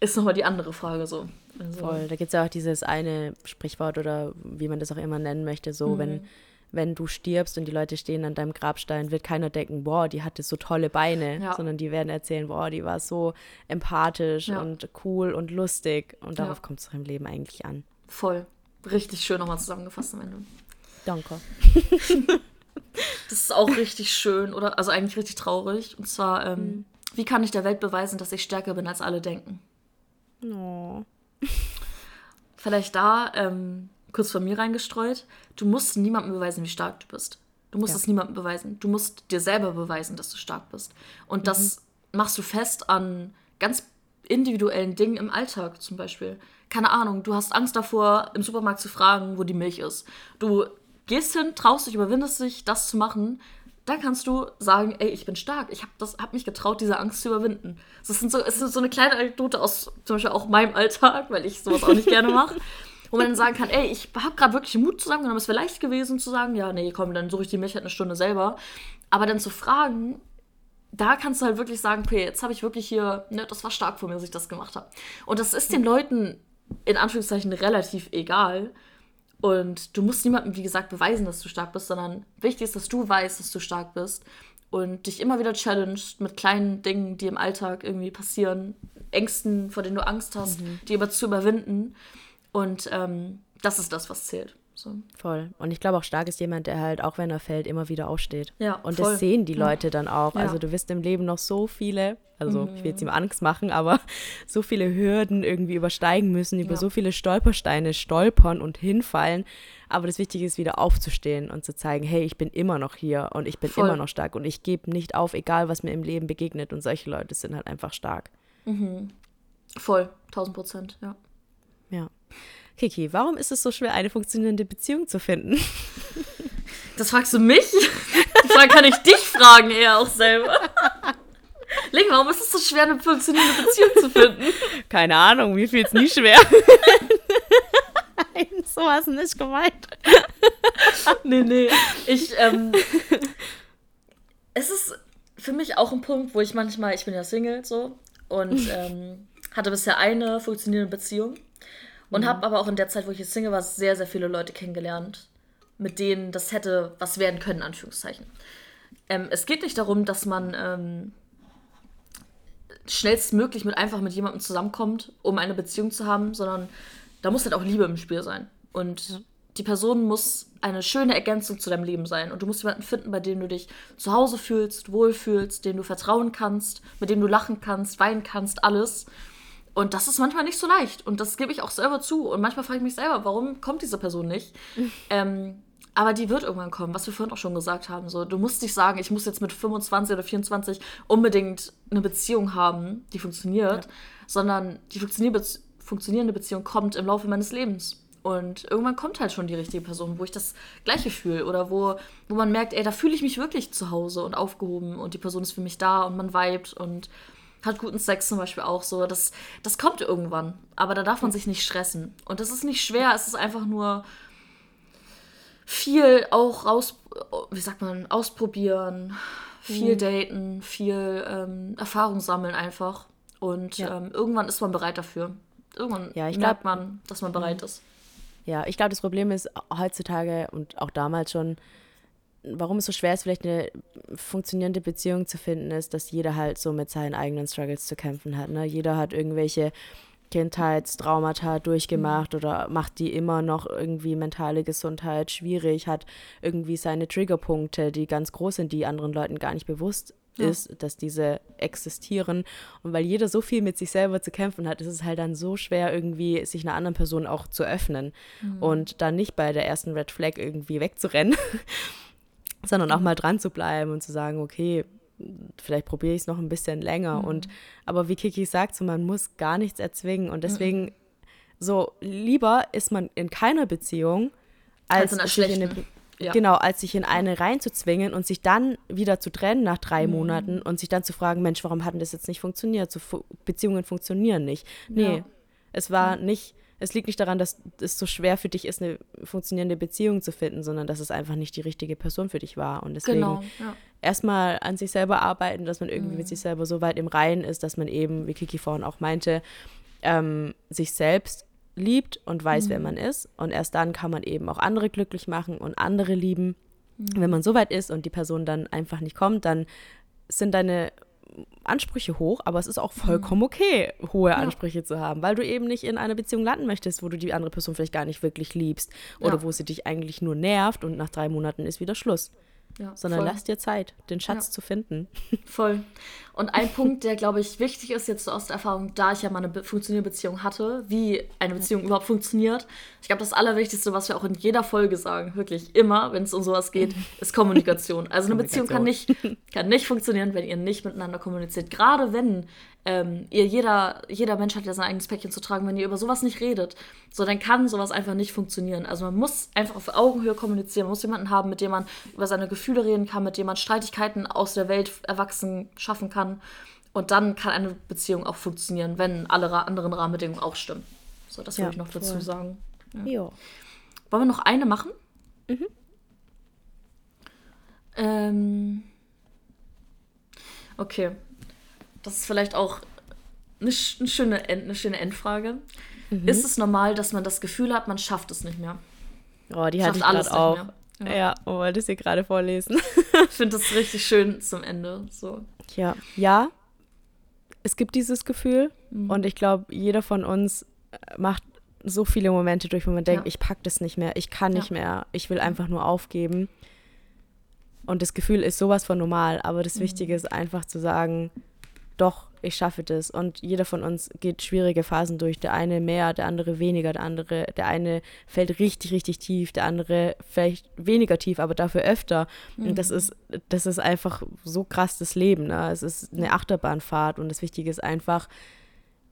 ist nochmal die andere Frage so. Also. Voll. Da gibt es ja auch dieses eine Sprichwort oder wie man das auch immer nennen möchte, so, mhm. wenn wenn du stirbst und die Leute stehen an deinem Grabstein, wird keiner denken, boah, die hatte so tolle Beine, ja. sondern die werden erzählen, boah, die war so empathisch ja. und cool und lustig. Und darauf ja. kommt es doch im Leben eigentlich an. Voll. Richtig schön nochmal zusammengefasst am Ende. Danke. das ist auch richtig schön, oder? Also eigentlich richtig traurig. Und zwar, ähm, mhm. wie kann ich der Welt beweisen, dass ich stärker bin, als alle denken? Oh. Vielleicht da ähm, kurz von mir reingestreut, du musst niemandem beweisen, wie stark du bist. Du musst ja. es niemandem beweisen. Du musst dir selber beweisen, dass du stark bist. Und mhm. das machst du fest an ganz individuellen Dingen im Alltag zum Beispiel. Keine Ahnung, du hast Angst davor, im Supermarkt zu fragen, wo die Milch ist. Du gehst hin, traust dich, überwindest dich, das zu machen. Dann kannst du sagen, ey, ich bin stark. Ich habe hab mich getraut, diese Angst zu überwinden. Das sind so, es ist so eine kleine Anekdote aus zum Beispiel auch meinem Alltag, weil ich sowas auch nicht gerne mache wo man dann sagen kann, ey, ich habe gerade wirklich Mut zusammengenommen, es wäre leicht gewesen zu sagen, ja, nee, komm, dann suche ich die Milch halt eine Stunde selber. Aber dann zu fragen, da kannst du halt wirklich sagen, okay, jetzt habe ich wirklich hier, ne, das war stark von mir, dass ich das gemacht habe. Und das ist den Leuten in Anführungszeichen relativ egal. Und du musst niemandem, wie gesagt, beweisen, dass du stark bist, sondern wichtig ist, dass du weißt, dass du stark bist und dich immer wieder challenged mit kleinen Dingen, die im Alltag irgendwie passieren, Ängsten, vor denen du Angst hast, mhm. die aber zu überwinden. Und ähm, das ist das, was zählt. So. Voll. Und ich glaube auch stark ist jemand, der halt, auch wenn er fällt, immer wieder aufsteht. Ja. Und voll. das sehen die Leute dann auch. Ja. Also du wirst im Leben noch so viele, also mhm. ich will jetzt ihm Angst machen, aber so viele Hürden irgendwie übersteigen müssen, über ja. so viele Stolpersteine stolpern und hinfallen. Aber das Wichtige ist, wieder aufzustehen und zu zeigen, hey, ich bin immer noch hier und ich bin voll. immer noch stark und ich gebe nicht auf, egal was mir im Leben begegnet. Und solche Leute sind halt einfach stark. Mhm. Voll, 1000 Prozent, ja. Ja. Kiki, warum ist es so schwer, eine funktionierende Beziehung zu finden? Das fragst du mich? Die Frage kann ich dich fragen, eher auch selber. Link, warum ist es so schwer, eine funktionierende Beziehung zu finden? Keine Ahnung, mir fiel es nie schwer. Nein, so war es nicht gemeint. nee, nee. Ich, ähm, es ist für mich auch ein Punkt, wo ich manchmal, ich bin ja Single so und ähm, hatte bisher eine funktionierende Beziehung und mhm. habe aber auch in der Zeit, wo ich jetzt Single war, sehr, sehr viele Leute kennengelernt. mit denen das hätte was werden können, Anführungszeichen. Ähm, es geht nicht darum, dass man ähm, schnellstmöglich mit einfach mit jemandem zusammenkommt, um eine Beziehung zu haben, sondern da muss halt auch Liebe im Spiel sein. Und ja. die Person muss eine schöne Ergänzung zu deinem Leben sein. Und du musst jemanden finden, bei dem du dich zu Hause fühlst, wohlfühlst, dem du vertrauen kannst, mit dem du lachen kannst, weinen kannst, alles. Und das ist manchmal nicht so leicht. Und das gebe ich auch selber zu. Und manchmal frage ich mich selber, warum kommt diese Person nicht? ähm, aber die wird irgendwann kommen, was wir vorhin auch schon gesagt haben. So, du musst nicht sagen, ich muss jetzt mit 25 oder 24 unbedingt eine Beziehung haben, die funktioniert, ja. sondern die funktionierende Beziehung kommt im Laufe meines Lebens. Und irgendwann kommt halt schon die richtige Person, wo ich das Gleiche fühle oder wo, wo man merkt, ey, da fühle ich mich wirklich zu Hause und aufgehoben und die Person ist für mich da und man vibet und hat guten Sex zum Beispiel auch so. Das, das kommt irgendwann, aber da darf man sich nicht stressen. Und das ist nicht schwer, es ist einfach nur viel auch raus, wie sagt man, ausprobieren, viel mhm. daten, viel ähm, Erfahrung sammeln einfach. Und ja. ähm, irgendwann ist man bereit dafür. Irgendwann ja, ich merkt glaub, man, dass man bereit mhm. ist. Ja, ich glaube, das Problem ist heutzutage und auch damals schon, warum es so schwer ist, vielleicht eine funktionierende Beziehung zu finden, ist, dass jeder halt so mit seinen eigenen Struggles zu kämpfen hat. Ne? Jeder hat irgendwelche Kindheitstraumata durchgemacht mhm. oder macht die immer noch irgendwie mentale Gesundheit schwierig, hat irgendwie seine Triggerpunkte, die ganz groß sind, die anderen Leuten gar nicht bewusst ja. ist, dass diese existieren. Und weil jeder so viel mit sich selber zu kämpfen hat, ist es halt dann so schwer, irgendwie sich einer anderen Person auch zu öffnen mhm. und dann nicht bei der ersten Red Flag irgendwie wegzurennen, sondern auch mal dran zu bleiben und zu sagen, okay, vielleicht probiere ich es noch ein bisschen länger. Mhm. Und aber wie Kiki sagt, so man muss gar nichts erzwingen. Und deswegen, mhm. so lieber ist man in keiner Beziehung, als, als in, in eine, ja. Genau, als sich in eine reinzuzwingen und sich dann wieder zu trennen nach drei mhm. Monaten und sich dann zu fragen, Mensch, warum hat denn das jetzt nicht funktioniert? So, Beziehungen funktionieren nicht. Nee, ja. es war mhm. nicht, es liegt nicht daran, dass es so schwer für dich ist, eine funktionierende Beziehung zu finden, sondern dass es einfach nicht die richtige Person für dich war. Und deswegen genau, ja. erstmal an sich selber arbeiten, dass man irgendwie mhm. mit sich selber so weit im Reinen ist, dass man eben, wie Kiki vorhin auch meinte, ähm, sich selbst liebt und weiß, mhm. wer man ist. Und erst dann kann man eben auch andere glücklich machen und andere lieben. Mhm. Wenn man so weit ist und die Person dann einfach nicht kommt, dann sind deine Ansprüche hoch, aber es ist auch vollkommen mhm. okay, hohe ja. Ansprüche zu haben, weil du eben nicht in einer Beziehung landen möchtest, wo du die andere Person vielleicht gar nicht wirklich liebst oder ja. wo sie dich eigentlich nur nervt und nach drei Monaten ist wieder Schluss. Ja, sondern voll. lass dir Zeit, den Schatz zu finden. Voll. Und ein Punkt, der, glaube ich, wichtig ist jetzt so aus der Erfahrung, da ich ja mal eine funktionierende Beziehung hatte, wie eine Beziehung überhaupt funktioniert. Ich glaube, das Allerwichtigste, was wir auch in jeder Folge sagen, wirklich immer, wenn es um sowas geht, ist Kommunikation. Also eine Beziehung kann nicht, kann nicht funktionieren, wenn ihr nicht miteinander kommuniziert. Gerade wenn ähm, ihr jeder, jeder Mensch hat ja sein eigenes Päckchen zu tragen, wenn ihr über sowas nicht redet, so dann kann sowas einfach nicht funktionieren. Also man muss einfach auf Augenhöhe kommunizieren, man muss jemanden haben, mit dem man über seine Gefühle reden kann, mit dem man Streitigkeiten aus der Welt erwachsen schaffen kann. Und dann kann eine Beziehung auch funktionieren, wenn alle anderen Rahmenbedingungen auch stimmen. So, das ja, würde ich noch voll. dazu sagen. Ja. Wollen wir noch eine machen? Mhm. Ähm, okay. Das ist vielleicht auch eine, eine schöne, End, eine schöne Endfrage. Mhm. Ist es normal, dass man das Gefühl hat, man schafft es nicht mehr? Oh, die hatte ich gerade auch. Ja, ja oh, wollte ich sie gerade vorlesen. ich finde das richtig schön zum Ende. So. Ja, ja. Es gibt dieses Gefühl mhm. und ich glaube, jeder von uns macht so viele Momente durch, wo man denkt, ja. ich pack das nicht mehr, ich kann nicht mehr, ich will einfach nur aufgeben. Und das Gefühl ist sowas von normal, aber das mhm. Wichtige ist einfach zu sagen, doch, ich schaffe das. Und jeder von uns geht schwierige Phasen durch. Der eine mehr, der andere weniger, der andere, der eine fällt richtig, richtig tief, der andere vielleicht weniger tief, aber dafür öfter. Mhm. Und das mhm. ist, das ist einfach so krass das Leben. Ne? Es ist eine Achterbahnfahrt und das Wichtige ist einfach,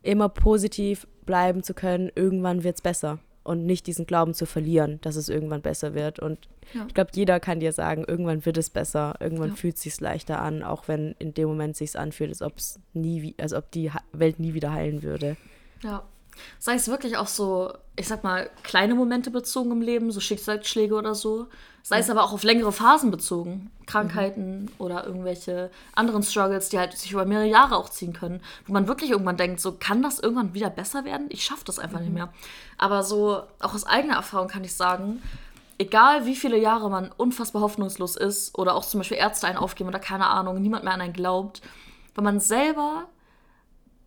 immer positiv bleiben zu können. Irgendwann wird es besser und nicht diesen Glauben zu verlieren, dass es irgendwann besser wird. Und ja. ich glaube, jeder kann dir sagen, irgendwann wird es besser, irgendwann ja. fühlt es sich leichter an, auch wenn in dem Moment sich anfühlt, als ob es nie, als ob die Welt nie wieder heilen würde. Ja. Sei es wirklich auch so, ich sag mal, kleine Momente bezogen im Leben, so Schicksalsschläge oder so. Sei es aber auch auf längere Phasen bezogen. Krankheiten mhm. oder irgendwelche anderen Struggles, die halt sich über mehrere Jahre auch ziehen können. Wo man wirklich irgendwann denkt, so kann das irgendwann wieder besser werden? Ich schaffe das einfach mhm. nicht mehr. Aber so, auch aus eigener Erfahrung kann ich sagen, egal wie viele Jahre man unfassbar hoffnungslos ist oder auch zum Beispiel Ärzte einen aufgeben oder keine Ahnung, niemand mehr an einen glaubt, wenn man selber,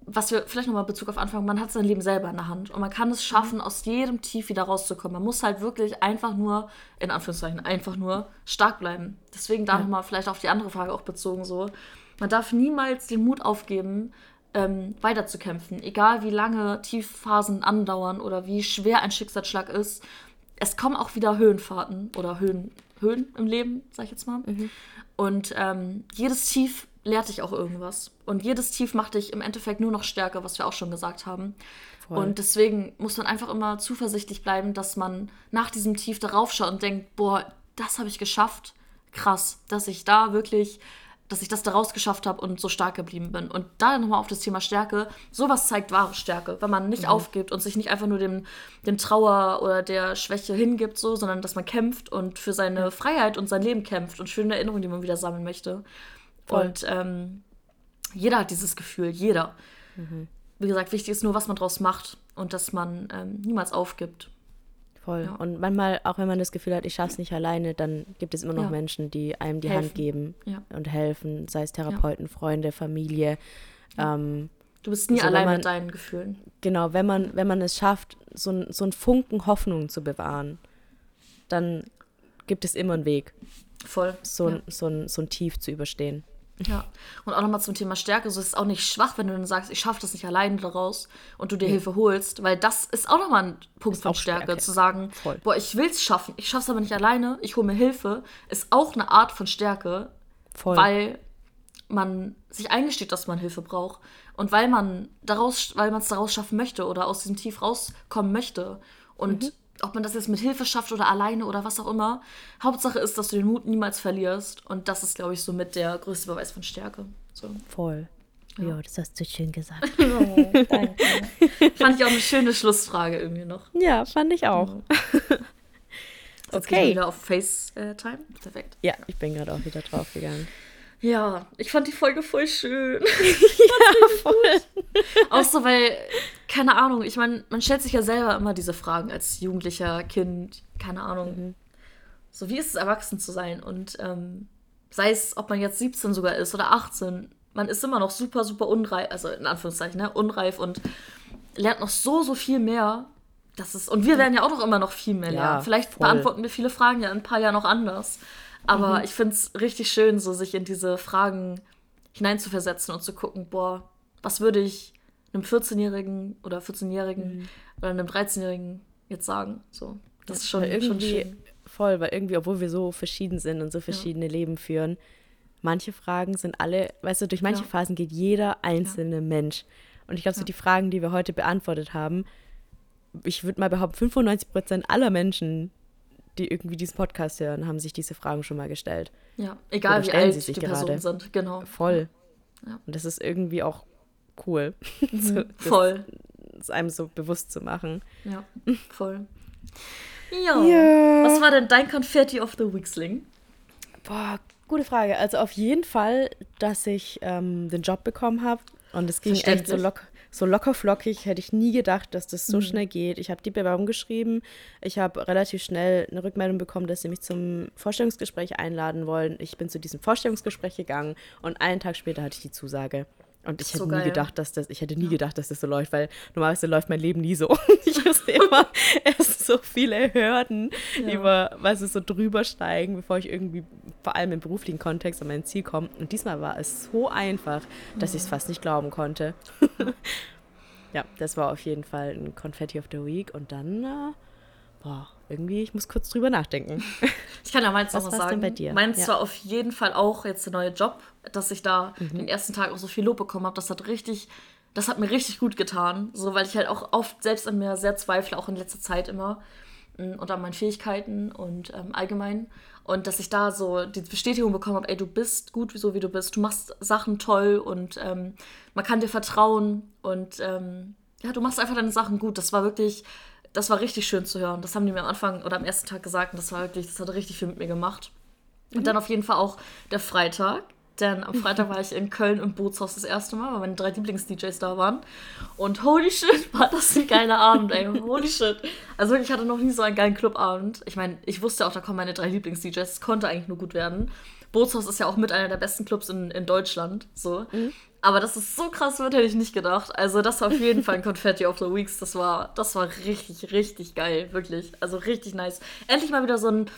was wir vielleicht nochmal Bezug auf Anfang, man hat sein Leben selber in der Hand und man kann es schaffen, aus jedem Tief wieder rauszukommen. Man muss halt wirklich einfach nur, in Anführungszeichen, einfach nur stark bleiben. Deswegen da ja. nochmal vielleicht auf die andere Frage auch bezogen so. Man darf niemals den Mut aufgeben, ähm, weiterzukämpfen. Egal wie lange Tiefphasen andauern oder wie schwer ein Schicksalsschlag ist. Es kommen auch wieder Höhenfahrten oder Höhen, Höhen im Leben, sag ich jetzt mal. Mhm. Und ähm, jedes Tief lehrt dich auch irgendwas. Und jedes Tief macht dich im Endeffekt nur noch stärker, was wir auch schon gesagt haben. Voll. Und deswegen muss man einfach immer zuversichtlich bleiben, dass man nach diesem Tief darauf schaut und denkt, boah, das habe ich geschafft. Krass, dass ich da wirklich dass ich das daraus geschafft habe und so stark geblieben bin. Und da nochmal auf das Thema Stärke. Sowas zeigt wahre Stärke, wenn man nicht mhm. aufgibt und sich nicht einfach nur dem, dem Trauer oder der Schwäche hingibt, so, sondern dass man kämpft und für seine Freiheit und sein Leben kämpft und schöne Erinnerungen, die man wieder sammeln möchte. Voll. Und ähm, jeder hat dieses Gefühl, jeder. Mhm. Wie gesagt, wichtig ist nur, was man draus macht und dass man ähm, niemals aufgibt. Voll. Ja. Und manchmal, auch wenn man das Gefühl hat, ich schaffe es nicht alleine, dann gibt es immer noch ja. Menschen, die einem die helfen. Hand geben ja. und helfen, sei es Therapeuten, Freunde, Familie. Ähm, du bist nie so, allein man, mit deinen Gefühlen. Genau, wenn man, wenn man es schafft, so, so einen Funken Hoffnung zu bewahren, dann gibt es immer einen Weg. Voll. So, so, ein, so ein Tief zu überstehen. Ja, und auch nochmal zum Thema Stärke. So ist es auch nicht schwach, wenn du dann sagst, ich schaffe das nicht alleine daraus und du dir ja. Hilfe holst, weil das ist auch nochmal ein Punkt von Stärke, Stärke, zu sagen, Voll. boah, ich will es schaffen, ich schaffe es aber nicht alleine, ich hole mir Hilfe, ist auch eine Art von Stärke, Voll. weil man sich eingesteht, dass man Hilfe braucht und weil man daraus, weil man es daraus schaffen möchte oder aus diesem Tief rauskommen möchte und mhm ob man das jetzt mit Hilfe schafft oder alleine oder was auch immer. Hauptsache ist, dass du den Mut niemals verlierst. Und das ist, glaube ich, so mit der größte Beweis von Stärke. So. Voll. Ja. ja, das hast du schön gesagt. oh, danke. fand ich auch eine schöne Schlussfrage irgendwie noch. Ja, fand ich auch. Ja. Jetzt okay. wieder auf FaceTime. Perfekt. Ja, ich bin gerade auch wieder draufgegangen. Ja, ich fand die Folge voll schön. ja, voll. Auch so, weil, keine Ahnung, ich meine, man stellt sich ja selber immer diese Fragen als Jugendlicher, Kind, keine Ahnung. Mhm. So, wie ist es, erwachsen zu sein? Und ähm, sei es, ob man jetzt 17 sogar ist oder 18, man ist immer noch super, super unreif, also in Anführungszeichen, ne, unreif und lernt noch so, so viel mehr. Das ist, und wir werden ja auch noch immer noch viel mehr lernen. Ja, Vielleicht voll. beantworten wir viele Fragen ja in ein paar Jahren noch anders. Aber mhm. ich finde es richtig schön, so sich in diese Fragen hineinzuversetzen und zu gucken, boah, was würde ich einem 14-Jährigen oder 14-Jährigen mhm. oder einem 13-Jährigen jetzt sagen? So, das ist schon, irgendwie schon schön. voll, weil irgendwie, obwohl wir so verschieden sind und so verschiedene ja. Leben führen, manche Fragen sind alle, weißt du, durch manche ja. Phasen geht jeder einzelne ja. Mensch. Und ich glaube, so die Fragen, die wir heute beantwortet haben, ich würde mal behaupten, 95 Prozent aller Menschen die irgendwie diesen Podcast hören, haben sich diese Fragen schon mal gestellt. Ja, egal Oder wie alt sie sich die gerade. Personen sind, genau. Voll. Ja. Und das ist irgendwie auch cool. Mhm, so, voll. Es einem so bewusst zu machen. Ja, voll. Ja. ja. Was war denn dein Confetti of the Weeksling? Boah, gute Frage. Also auf jeden Fall, dass ich ähm, den Job bekommen habe. Und es ging echt so locker so locker flockig hätte ich nie gedacht, dass das so mhm. schnell geht. Ich habe die Bewerbung geschrieben. Ich habe relativ schnell eine Rückmeldung bekommen, dass sie mich zum Vorstellungsgespräch einladen wollen. Ich bin zu diesem Vorstellungsgespräch gegangen und einen Tag später hatte ich die Zusage. Und ich hätte so nie gedacht, dass das, ich hätte nie gedacht, dass das so läuft, weil normalerweise läuft mein Leben nie so. ich musste immer erst so viele Hürden ja. über, was es so drüber steigen, bevor ich irgendwie vor allem im beruflichen Kontext an mein Ziel komme. Und diesmal war es so einfach, dass mhm. ich es fast nicht glauben konnte. ja, das war auf jeden Fall ein Confetti of the Week. Und dann, äh, boah, irgendwie, ich muss kurz drüber nachdenken. Ich kann ja meins noch was sagen. Denn bei dir? Meins ja. war auf jeden Fall auch jetzt der neue Job, dass ich da mhm. den ersten Tag auch so viel Lob bekommen habe. Das hat richtig, das hat mir richtig gut getan. So, weil ich halt auch oft selbst an mir sehr zweifle, auch in letzter Zeit immer. Mm, und an meinen Fähigkeiten und ähm, allgemein. Und dass ich da so die Bestätigung bekommen habe, ey, du bist gut, so wie du bist. Du machst Sachen toll und ähm, man kann dir vertrauen. Und ähm, ja, du machst einfach deine Sachen gut. Das war wirklich das war richtig schön zu hören. Das haben die mir am Anfang oder am ersten Tag gesagt und das war wirklich, das hat richtig viel mit mir gemacht. Mhm. Und dann auf jeden Fall auch der Freitag. Denn am Freitag war ich in Köln im Bootshaus das erste Mal, weil meine drei Lieblings-DJs da waren. Und holy shit, war das ein geiler Abend, ey. Holy shit. Also wirklich, ich hatte noch nie so einen geilen Clubabend. Ich meine, ich wusste auch, da kommen meine drei Lieblings-DJs. Es konnte eigentlich nur gut werden. Bootshaus ist ja auch mit einer der besten Clubs in, in Deutschland. So. Mhm. Aber dass es so krass wird, hätte ich nicht gedacht. Also, das war auf jeden Fall ein Confetti of the Weeks. Das war, das war richtig, richtig geil. Wirklich. Also richtig nice. Endlich mal wieder so ein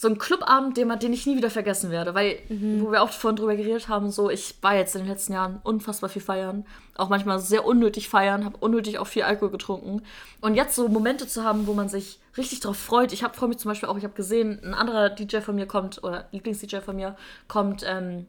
so ein Clubabend, den, den ich nie wieder vergessen werde. Weil, mhm. wo wir auch vorhin drüber geredet haben, so, ich war jetzt in den letzten Jahren unfassbar viel feiern. Auch manchmal sehr unnötig feiern, habe unnötig auch viel Alkohol getrunken. Und jetzt so Momente zu haben, wo man sich richtig drauf freut. Ich freue mich zum Beispiel auch, ich habe gesehen, ein anderer DJ von mir kommt, oder Lieblings-DJ von mir, kommt ähm,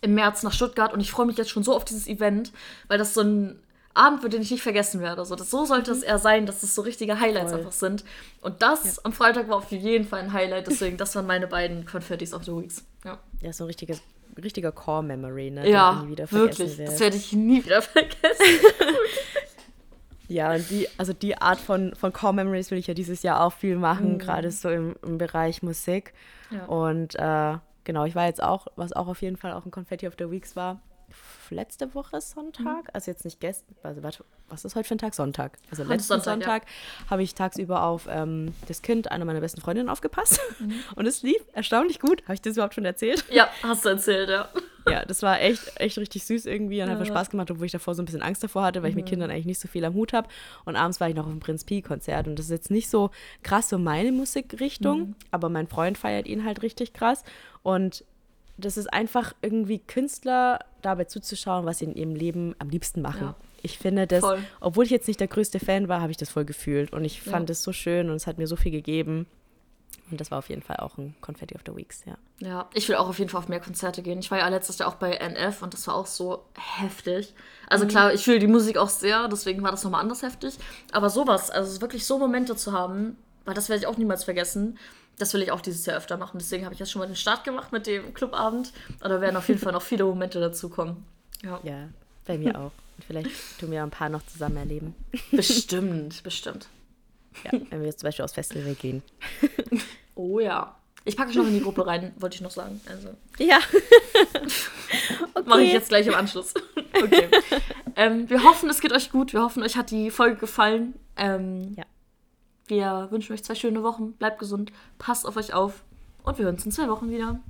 im März nach Stuttgart und ich freue mich jetzt schon so auf dieses Event, weil das so ein Abend wird, den ich nicht vergessen werde. So, das, so sollte mhm. es eher sein, dass es so richtige Highlights Voll. einfach sind. Und das ja. am Freitag war auf jeden Fall ein Highlight. Deswegen, das waren meine beiden Confettis of the Weeks. Ja, ja so ein richtiges, richtiger Core-Memory, ne? Ja, wirklich. Wird. Das werde ich nie wieder vergessen. ja, und die, also die Art von, von Core Memories will ich ja dieses Jahr auch viel machen, mhm. gerade so im, im Bereich Musik. Ja. Und äh, genau, ich war jetzt auch, was auch auf jeden Fall auch ein Confetti of the Weeks war, letzte Woche Sonntag, mhm. also jetzt nicht gestern, also warte, was ist heute für ein Tag? Sonntag. Also heute letzten Sonntag, Sonntag ja. habe ich tagsüber auf ähm, das Kind einer meiner besten Freundinnen aufgepasst mhm. und es lief erstaunlich gut. Habe ich das überhaupt schon erzählt? Ja, hast du erzählt, ja. Ja, das war echt, echt richtig süß irgendwie und ja. hat Spaß gemacht, obwohl ich davor so ein bisschen Angst davor hatte, weil mhm. ich mit mhm. Kindern eigentlich nicht so viel am Hut habe. Und abends war ich noch auf dem Prinz Pi-Konzert und das ist jetzt nicht so krass so meine Musikrichtung, mhm. aber mein Freund feiert ihn halt richtig krass und das ist einfach irgendwie Künstler dabei zuzuschauen, was sie in ihrem Leben am liebsten machen. Ja. Ich finde das, voll. obwohl ich jetzt nicht der größte Fan war, habe ich das voll gefühlt und ich fand es so schön und es hat mir so viel gegeben. Und das war auf jeden Fall auch ein Confetti of the Weeks, ja. Ja, ich will auch auf jeden Fall auf mehr Konzerte gehen. Ich war ja letztes Jahr auch bei NF und das war auch so heftig. Also mhm. klar, ich fühle die Musik auch sehr, deswegen war das nochmal anders heftig. Aber sowas, also wirklich so Momente zu haben, weil das werde ich auch niemals vergessen das will ich auch dieses Jahr öfter machen. Deswegen habe ich jetzt schon mal den Start gemacht mit dem Clubabend. Und da werden auf jeden Fall noch viele Momente dazukommen. Ja. ja, bei mir auch. Und vielleicht tun wir ein paar noch zusammen erleben. Bestimmt, bestimmt. Ja, wenn wir jetzt zum Beispiel aufs Festival gehen. Oh ja. Ich packe euch noch in die Gruppe rein, wollte ich noch sagen. Also. Ja. okay. Mache ich jetzt gleich im Anschluss. okay. Ähm, wir hoffen, es geht euch gut. Wir hoffen, euch hat die Folge gefallen. Ähm, ja. Wir wünschen euch zwei schöne Wochen. Bleibt gesund, passt auf euch auf und wir hören uns in zwei Wochen wieder.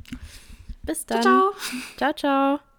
Bis dann. Ciao, ciao. ciao, ciao.